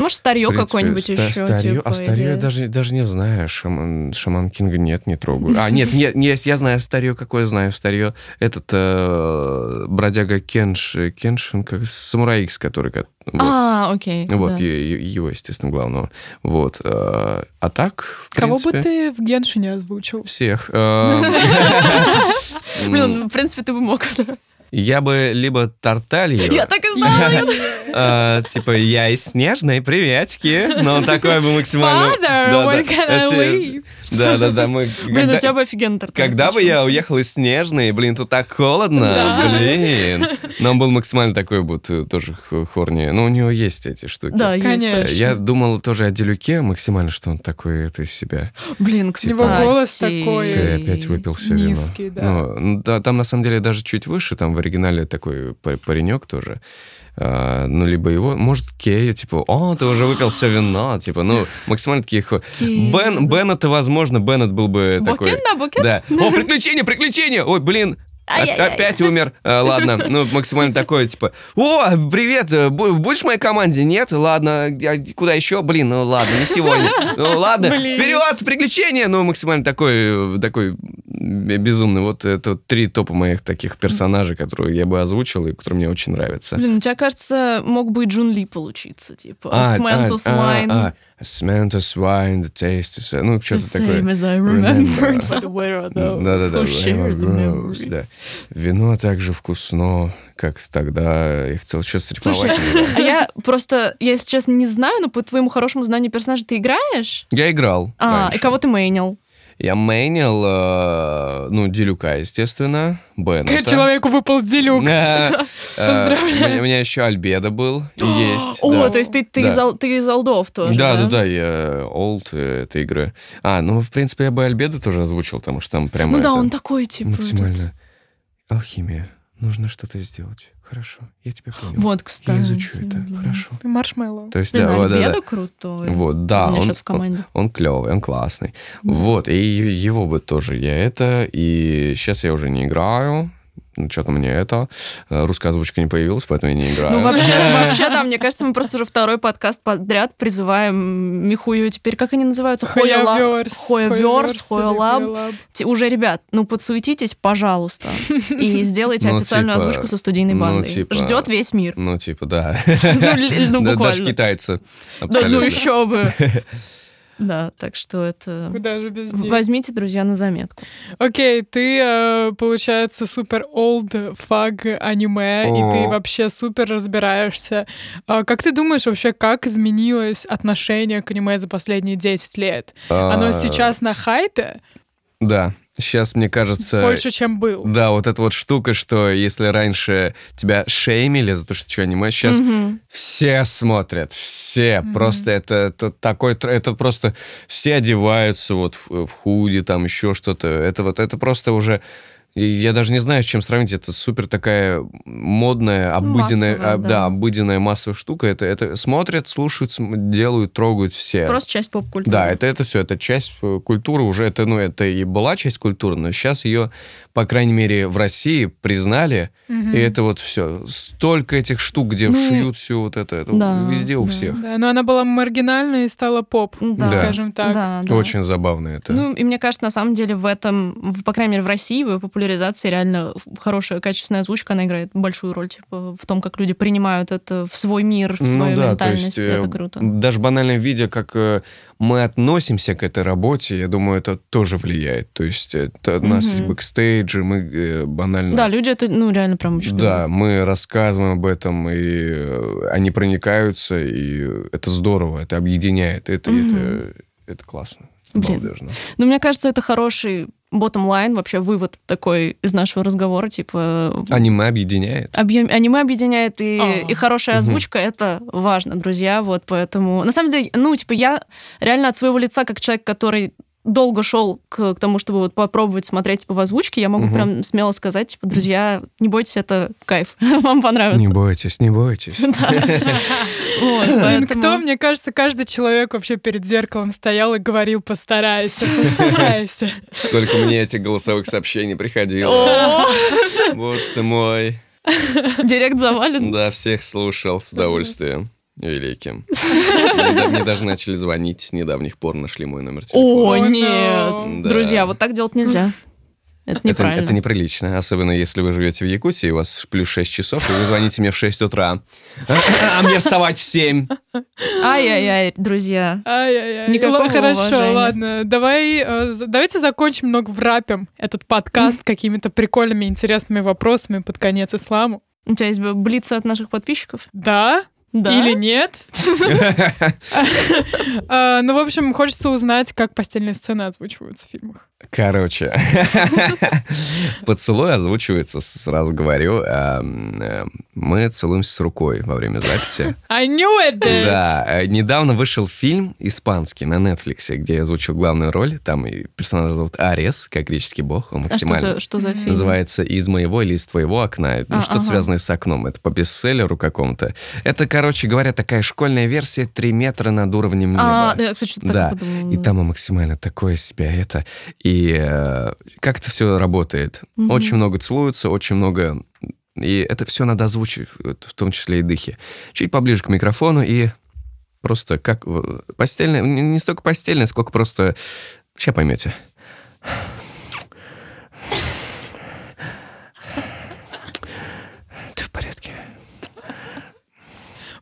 Может, старье какое-нибудь ста- еще. старье, типа, а старье я или- даже, даже не знаю. Шаман, Шаман Кинга нет, не трогаю. А, нет, нет, нет, я знаю старье, какое знаю старье. Этот э, бродяга Кенш, Кеншин, как Самурай Икс, который... ко- Вот, А, окей. вот да. его, естественно, главного. Вот. э, а так, в Кого бы принципе, ты в Геншине озвучил? Всех. э, <laughs> Блин, в принципе, ты бы мог. да. Я бы либо Тарталью, Я так и знала. э, <laughs> типа я из Снежной, приветики, но такой бы максимально... Father, да. can I? Да, да, да, мы... Блин, когда- у тебя бы офигенно торт. Когда бы я уехал из Снежной, блин, тут так холодно, блин. Но он был максимально такой вот э, тоже хорни. Ну, у него есть эти штуки. Да, Конечно. Я думал тоже о Делюке максимально, что он такой, это из себя. Блин, кстати. него голос такой. Ты опять выпил все вино. Низкий, да. Ну, ну, да, там на самом деле даже чуть выше, там в оригинале такой пар- паренек тоже. А, ну, либо его, может, Кея, типа, о, ты уже выпил все вино, типа, ну, максимально такие... хо- Кея, Бен, Беннет, возможно, Беннет был бы такой... Бокен, да, бокен? Да. <laughs> О, приключения, приключения! Ой, блин. Опять умер. А, ладно, ну, максимально такое, типа, о, привет, э, бу- будешь в моей команде? Нет? Ладно, куда еще? Блин, ну ладно, не сегодня. Ну ладно, <laughs> вперед, приключения! Ну, максимально такой, э, такой безумный. Вот это три топа моих таких персонажей, которые я бы озвучил и которые мне очень нравятся. Блин, у тебя, кажется, мог бы и Джун Ли получиться, типа. А, Smantus а, Wine. а, а, Smantus wine, the taste is... Ну, The что-то такое. same as I remembered. Remember. But <laughs> where are those Да-да-да. the да. Вино также вкусно, как тогда. Я хотел сейчас Слушай, стриповать. <laughs> а я просто, я, честно, не знаю, но по твоему хорошему знанию персонажа ты играешь? Я играл А, раньше. и кого ты мейнил? Я мейнил, э, ну, Делюка, естественно, Беннета. Человеку выпал делюк. Э, <laughs> э, Поздравляю. У меня- еще Альбеда был и <gasps> есть. О, то есть ты, из, алдов тоже, Да, да? да, я олд этой игры. А, ну, в принципе, я бы Альбеда тоже озвучил, потому что там прямо Ну да, это он такой, типа... максимально... Алхимия. Нужно что-то сделать. Хорошо, я тебя понял. Вот, кстати. Я изучу это, блин. хорошо. Ты маршмеллоу. То есть, Блин, да, вот, да, да. Крутой. Вот, да, он, сейчас в команде. он клевый, он классный. Вот, и его бы тоже я это, и сейчас я уже не играю, что-то мне это, э, русская озвучка не появилась, поэтому я не играю. Ну, вообще, <laughs> вообще, да, мне кажется, мы просто уже второй подкаст подряд призываем Михую теперь, как они называются? Хояверс. Хояверс, Хоялаб. Уже, ребят, ну, подсуетитесь, пожалуйста, <laughs> и сделайте Ну, официальную типа, озвучку со студийной ну, бандой. типа, Ждет весь мир. Ну, типа, да. <laughs> Ну, ну, Да, Даже буквально. китайцы. Да, ну еще бы. Да, так что это... Куда же без них? Возьмите, друзья, на заметку. Окей, ты, э, получается, супер old фаг аниме, и ты вообще супер разбираешься. А Как ты думаешь вообще, как изменилось отношение к аниме за последние 10 лет? Оно А, сейчас на хайпе Да, сейчас, мне кажется... больше, чем был. Да, вот эта вот штука, что если раньше тебя шеймили за то, что что аниме, сейчас Мгм. все смотрят, все. Просто это, это такой, это просто все одеваются вот в, в худи, там еще что-то. Это вот, это просто уже, я даже не знаю, с чем сравнить. Это супер такая модная, обыденная, Массовая, а, да. да, обыденная массовая штука. Это, это смотрят, слушают, делают, трогают все. Просто часть поп-культуры. Да, это, это все, это часть э, культуры уже, это, ну, это и была часть культуры, но сейчас ее, по крайней мере, в России признали, Мгм. и это вот все. Столько этих штук, где Ну шьют все вот это, это Да, везде у да. всех. Да, но она была маргинальной и стала поп, Да. скажем так. Да, да. Очень забавно это. Ну, и мне кажется, на самом деле в этом, в- по крайней мере, в России, в ее популяризации реально хорошая, качественная озвучка, она играет большую роль, типа, в том, как люди принимают это в свой мир, в свою ментальность. э, это круто. даже банально видя, как э, мы относимся к этой работе, я думаю, это тоже влияет. То есть это у нас Мгм. есть бэкстейджи, мы э, банально... Да, люди это, ну, реально прям очень Да, любят. мы рассказываем об этом, и э, они проникаются, и это здорово, это объединяет, это, Мгм. это, это классно. Блин. Балдежно. Ну, мне кажется, это хороший bottom line, вообще вывод такой из нашего разговора, типа... Аниме объединяет. Объем, аниме объединяет, и, А. и хорошая озвучка это важно, друзья. Вот поэтому. На самом деле, ну, типа, я реально от своего лица, как человек, который долго шел к, к тому, чтобы вот попробовать смотреть типа, в озвучке, я могу Мгм. прям смело сказать, типа, друзья, не бойтесь, это кайф, <laughs> вам понравится. Не бойтесь, не бойтесь. <laughs> Вот, кто, мне кажется, каждый человек вообще перед зеркалом стоял и говорил, постарайся, <laughs> постарайся. Сколько мне этих голосовых сообщений приходило. О, Боже ты мой. Директ завален. Да, всех слушал с удовольствием. Великим. <laughs> Мне, да- мне даже начали звонить с недавних пор, нашли мой номер телефона. О, нет. Друзья, вот так делать нельзя. Это неправильно. это неприлично, особенно если вы живете в Якутии, у вас плюс 6 часов, и вы звоните мне в 6 утра. А, а мне вставать в 7. Ай-яй-яй, друзья. Ай-яй-яй. Никакого Хорошо, уважения. ладно. Давай, э, давайте закончим много врапем этот подкаст какими-то прикольными, интересными вопросами под конец исламу. У тебя есть блицы от наших подписчиков? Да? Да. Или нет? <laughs> <laughs> А, Ну, в общем, хочется узнать, как постельные сцены озвучиваются в фильмах. Короче, <laughs> поцелуй озвучивается, сразу говорю, э, мы целуемся с рукой во время записи. <laughs> I knew it, bitch! Да, э, недавно вышел фильм испанский на Netflix, где я озвучил главную роль. Там и персонаж зовут Арес, как греческий бог, он А что максимально... за, что за фильм? Называется «Из моего или из твоего окна». Ну, А, что-то ага. связанное с окном. Это по бестселлеру какому-то. Это, короче говоря, такая школьная версия «Три метра над уровнем неба». А, да, я что-то Да. И там максимально такое себя это. И э, как это все работает? Мгм. Очень много целуются, очень много... И это все надо озвучить, в том числе и дыхи. Чуть поближе к микрофону и просто как... в- Постельное... Не не столько постельное, сколько просто... Сейчас поймете. Ты в порядке?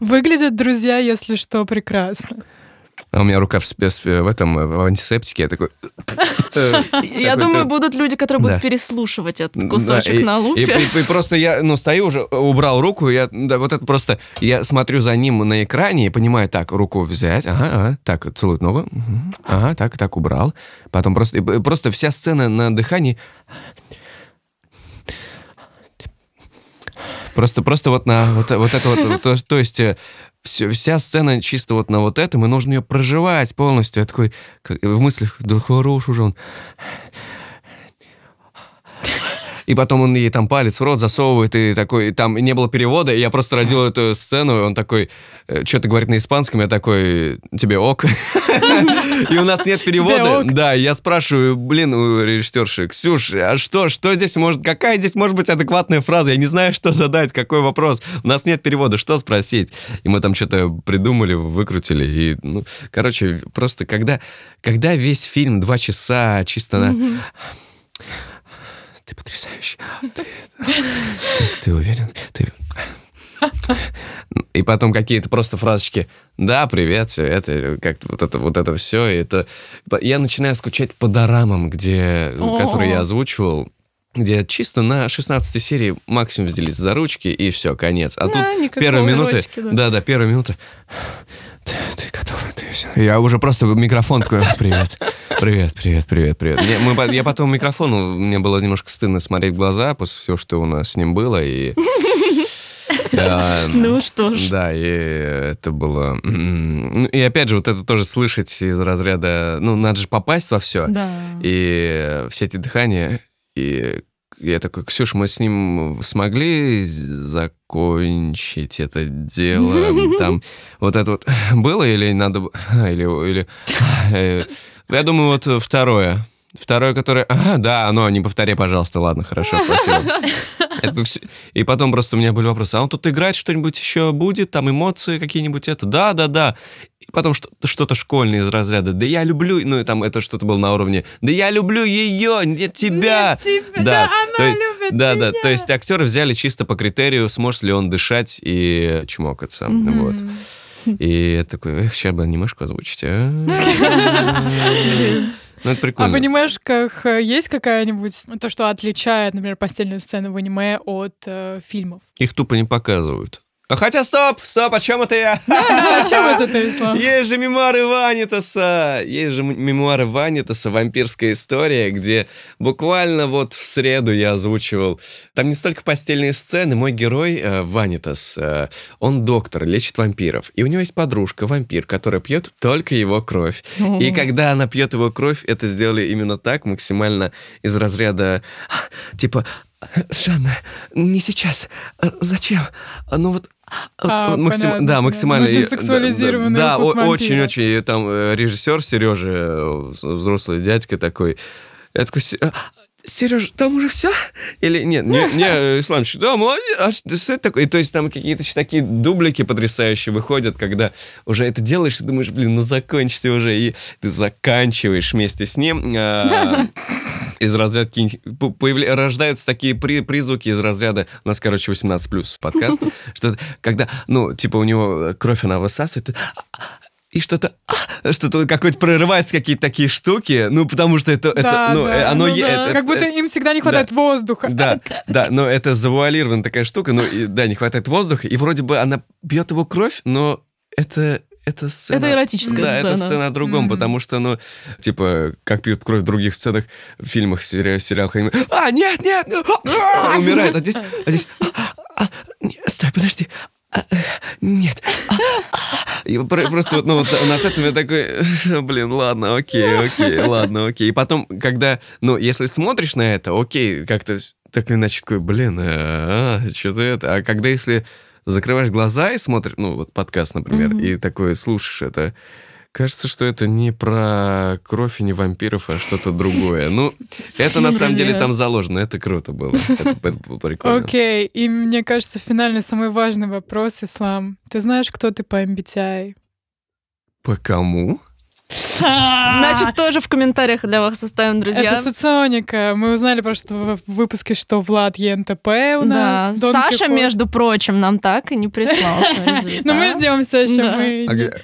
Выглядят друзья, если что, прекрасно. А у меня рука в, в этом, в антисептике, я такой... <laughs> Я думаю, будут люди, которые будут переслушивать этот кусочек на лупе. и- просто я, ну, стою уже, убрал руку, я, вот это просто, я смотрю за ним на экране и понимаю, так, руку взять, ага, ага, так, целует ногу, ага, так, так, убрал. Потом просто, просто вся сцена на дыхании, Просто, просто вот на вот, вот это вот, то, то есть э, всё- вся сцена чисто вот на вот этом, и нужно ее проживать полностью. Я такой как- в мыслях, да хорош уже он. И потом он ей там палец в рот засовывает, и такой, там не было перевода, и я просто родил эту сцену, и он такой, э, что-то говорит на испанском, я такой, тебе ок? <laughs> И у нас нет перевода. Да, я спрашиваю, блин, у режиссерши, Ксюш, а что, что здесь может, какая здесь может быть адекватная фраза? Я не знаю, что задать, какой вопрос. У нас нет перевода, что спросить? И мы там что-то придумали, выкрутили, и, ну, короче, просто когда, когда весь фильм два часа чисто на... Ты потрясающий. Ты, ты, ты уверен? Ты... И потом какие-то просто фразочки. Да, привет, все это, как вот это, вот это все. И это... Я начинаю скучать по дорамам, где, которые я озвучивал где чисто на 16 серии максимум взялись за ручки, и все, конец. А да, тут первые минуты... Да, да, первые минуты... Ты, ты готова? Ты все. Я уже просто микрофон такой, привет, привет, привет, привет, привет. Мне, мы, я потом микрофону, мне было немножко стыдно смотреть в глаза после всего, что у нас с ним было, и... Ну что ж. Да, и это было... Ну, и опять же, вот это тоже слышать из разряда... Ну, надо же попасть во все. Да. И все эти дыхания, и я такой, Ксюш, мы с ним смогли закончить это дело? <laughs> Там вот это вот было или надо... <laughs> Или... или э, я думаю, вот второе. Второе, которое... <laughs> Ага, да, оно, не повторяй, пожалуйста. Ладно, хорошо, спасибо. <laughs> И потом просто у меня были вопросы. А он тут играть что-нибудь еще будет? Там эмоции какие-нибудь? Это? Да, да, да. И потом что-то школьное из разряда. Да я люблю... Ну, и там это что-то было на уровне. Да я люблю ее, нет тебя. Нет тебя, да, да она то, любит Да, меня. да. То есть актеры взяли чисто по критерию, сможет ли он дышать и чмокаться. Mm-hmm. Вот. И я такой, эх, сейчас бы анимешку озвучить, а? <laughs> Ну, это прикольно. А в анимешках э, есть какая-нибудь, ну, то, что отличает, например, постельные сцены в аниме от э, фильмов? Их тупо не показывают. А хотя стоп, стоп, о чем это я? <laughs> О чем это ты? Есть же мемуары Ванитаса, есть же мемуары Ванитаса, вампирская история, где буквально вот в среду я озвучивал. Там не столько постельные сцены, мой герой э, Ванитас, э, он доктор, лечит вампиров, и у него есть подружка вампир, которая пьет только его кровь. И когда она пьет его кровь, это сделали именно так, максимально из разряда типа Жанна, не сейчас. Зачем? Ну вот а, максим... понятно, да, максимально. Очень сексуализированный Да, очень-очень. Там э, режиссер Сережа, э, взрослый дядька такой. Я такой, Сереж, там уже все? Или нет, не, не Исламович, да, молодец, а что это такое? И то есть там какие-то такие дублики потрясающие выходят, когда уже это делаешь, и думаешь, блин, ну закончите уже, и ты заканчиваешь вместе с ним. А, <laughs> из разряда появля... рождаются такие при... призвуки из разряда, у нас, короче, 18 плюс подкаст, <laughs> что когда, ну, типа у него кровь она высасывает, и что-то, а, что-то какой-то прорывается какие-то такие штуки, ну потому что это, да, это, ну, да, э, оно, ну, е- да. это, как будто это, им всегда не хватает да, воздуха. Да, <laughs> да, но это завуалированная такая штука, ну и, да, не хватает воздуха, и вроде бы она бьет его кровь, но это это сцена... Это эротическая да, сцена. это сцена о другом, mm-hmm. потому что, ну, типа, как пьют кровь в других сценах, в фильмах, сери- сериалах, аниме. А, нет, нет! А, умирает, а здесь... А здесь а, а, стой, подожди. Нет. И просто вот, ну, вот этим я такой, блин, ладно, окей, окей, ладно, окей. И потом, когда, ну, если смотришь на это, окей, как-то так или иначе такой, блин, а, а, что-то это. А когда если закрываешь глаза и смотришь, ну, вот подкаст, например, и такое слушаешь это, кажется, что это не про кровь и не вампиров, а что-то другое. Ну, это на самом деле там заложено, это круто было. Это, было прикольно. Окей, и мне кажется, финальный самый важный вопрос, Ислам. Ты знаешь, кто ты по MBTI? По кому? Значит, тоже в комментариях для вас оставим, друзья. Это соционика. Мы узнали просто в выпуске, что Влад ЕНТП у нас. Да. Саша, Кихот. между прочим, нам так и не прислал свой результат. Но мы ждем все еще.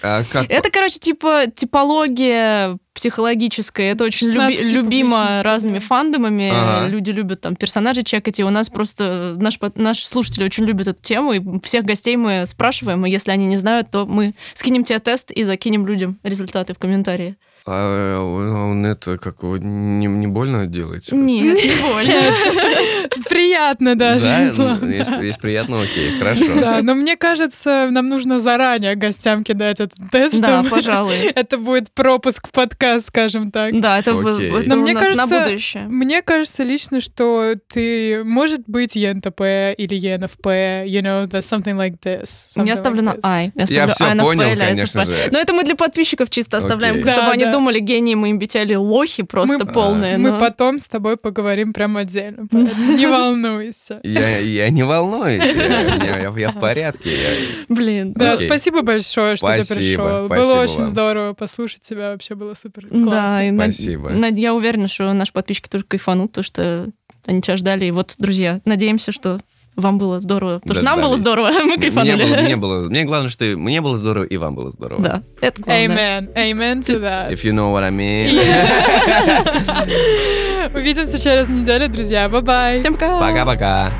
А Это, короче, типа типология психологическое. Это очень люби- любимо разными фандомами. Ага. Люди любят там персонажей чекать. И у нас просто наш, наши слушатели очень любят эту тему. И всех гостей мы спрашиваем. И если они не знают, то мы скинем тебе тест и закинем людям результаты в комментарии. А он это как не, не больно делается? Нет, не больно. <laughs> Приятно даже. Да, да. если, если приятно, окей, хорошо. Да, но мне кажется, нам нужно заранее гостям кидать этот тест, Да, чтобы пожалуй. <laughs> это будет пропуск в подкаст, скажем так. Да, это, это Но у мне нас на кажется, будущее. Мне кажется лично, что ты, может быть, ЕНТП или ЕНФП, you know, that's something like this. something Я ставлю like на this. I. Я, Я ставлю всё INFP понял, или конечно ISFP. же. Но это мы для подписчиков чисто оставляем, Окей. чтобы Да, они да. думали, гении мы MBTI лохи просто Мы- полные. Мы но- потом с тобой поговорим прям отдельно, поэтому <laughs> <laughs> не волнуйся. Я, я не волнуюсь, я, я- я в порядке. я- Блин. Да, Окей. спасибо большое, что Спасибо, ты пришел. Было очень вам. здорово послушать тебя, вообще было супер Да, классно. и над- Спасибо. над- я уверена, что наши подписчики тоже кайфанут, потому что они тебя ждали. И вот, друзья, надеемся, что вам было здорово. Потому Да, что нам да. было здорово, <laughs> мы Мне кайфанули. было, мне было, мне главное, что мне было здорово, и вам было здорово. Да, это главное. Amen. Amen to that. If you know what I mean. <laughs> Увидимся через неделю, друзья. Bye-bye. Всем пока! Пока-пока.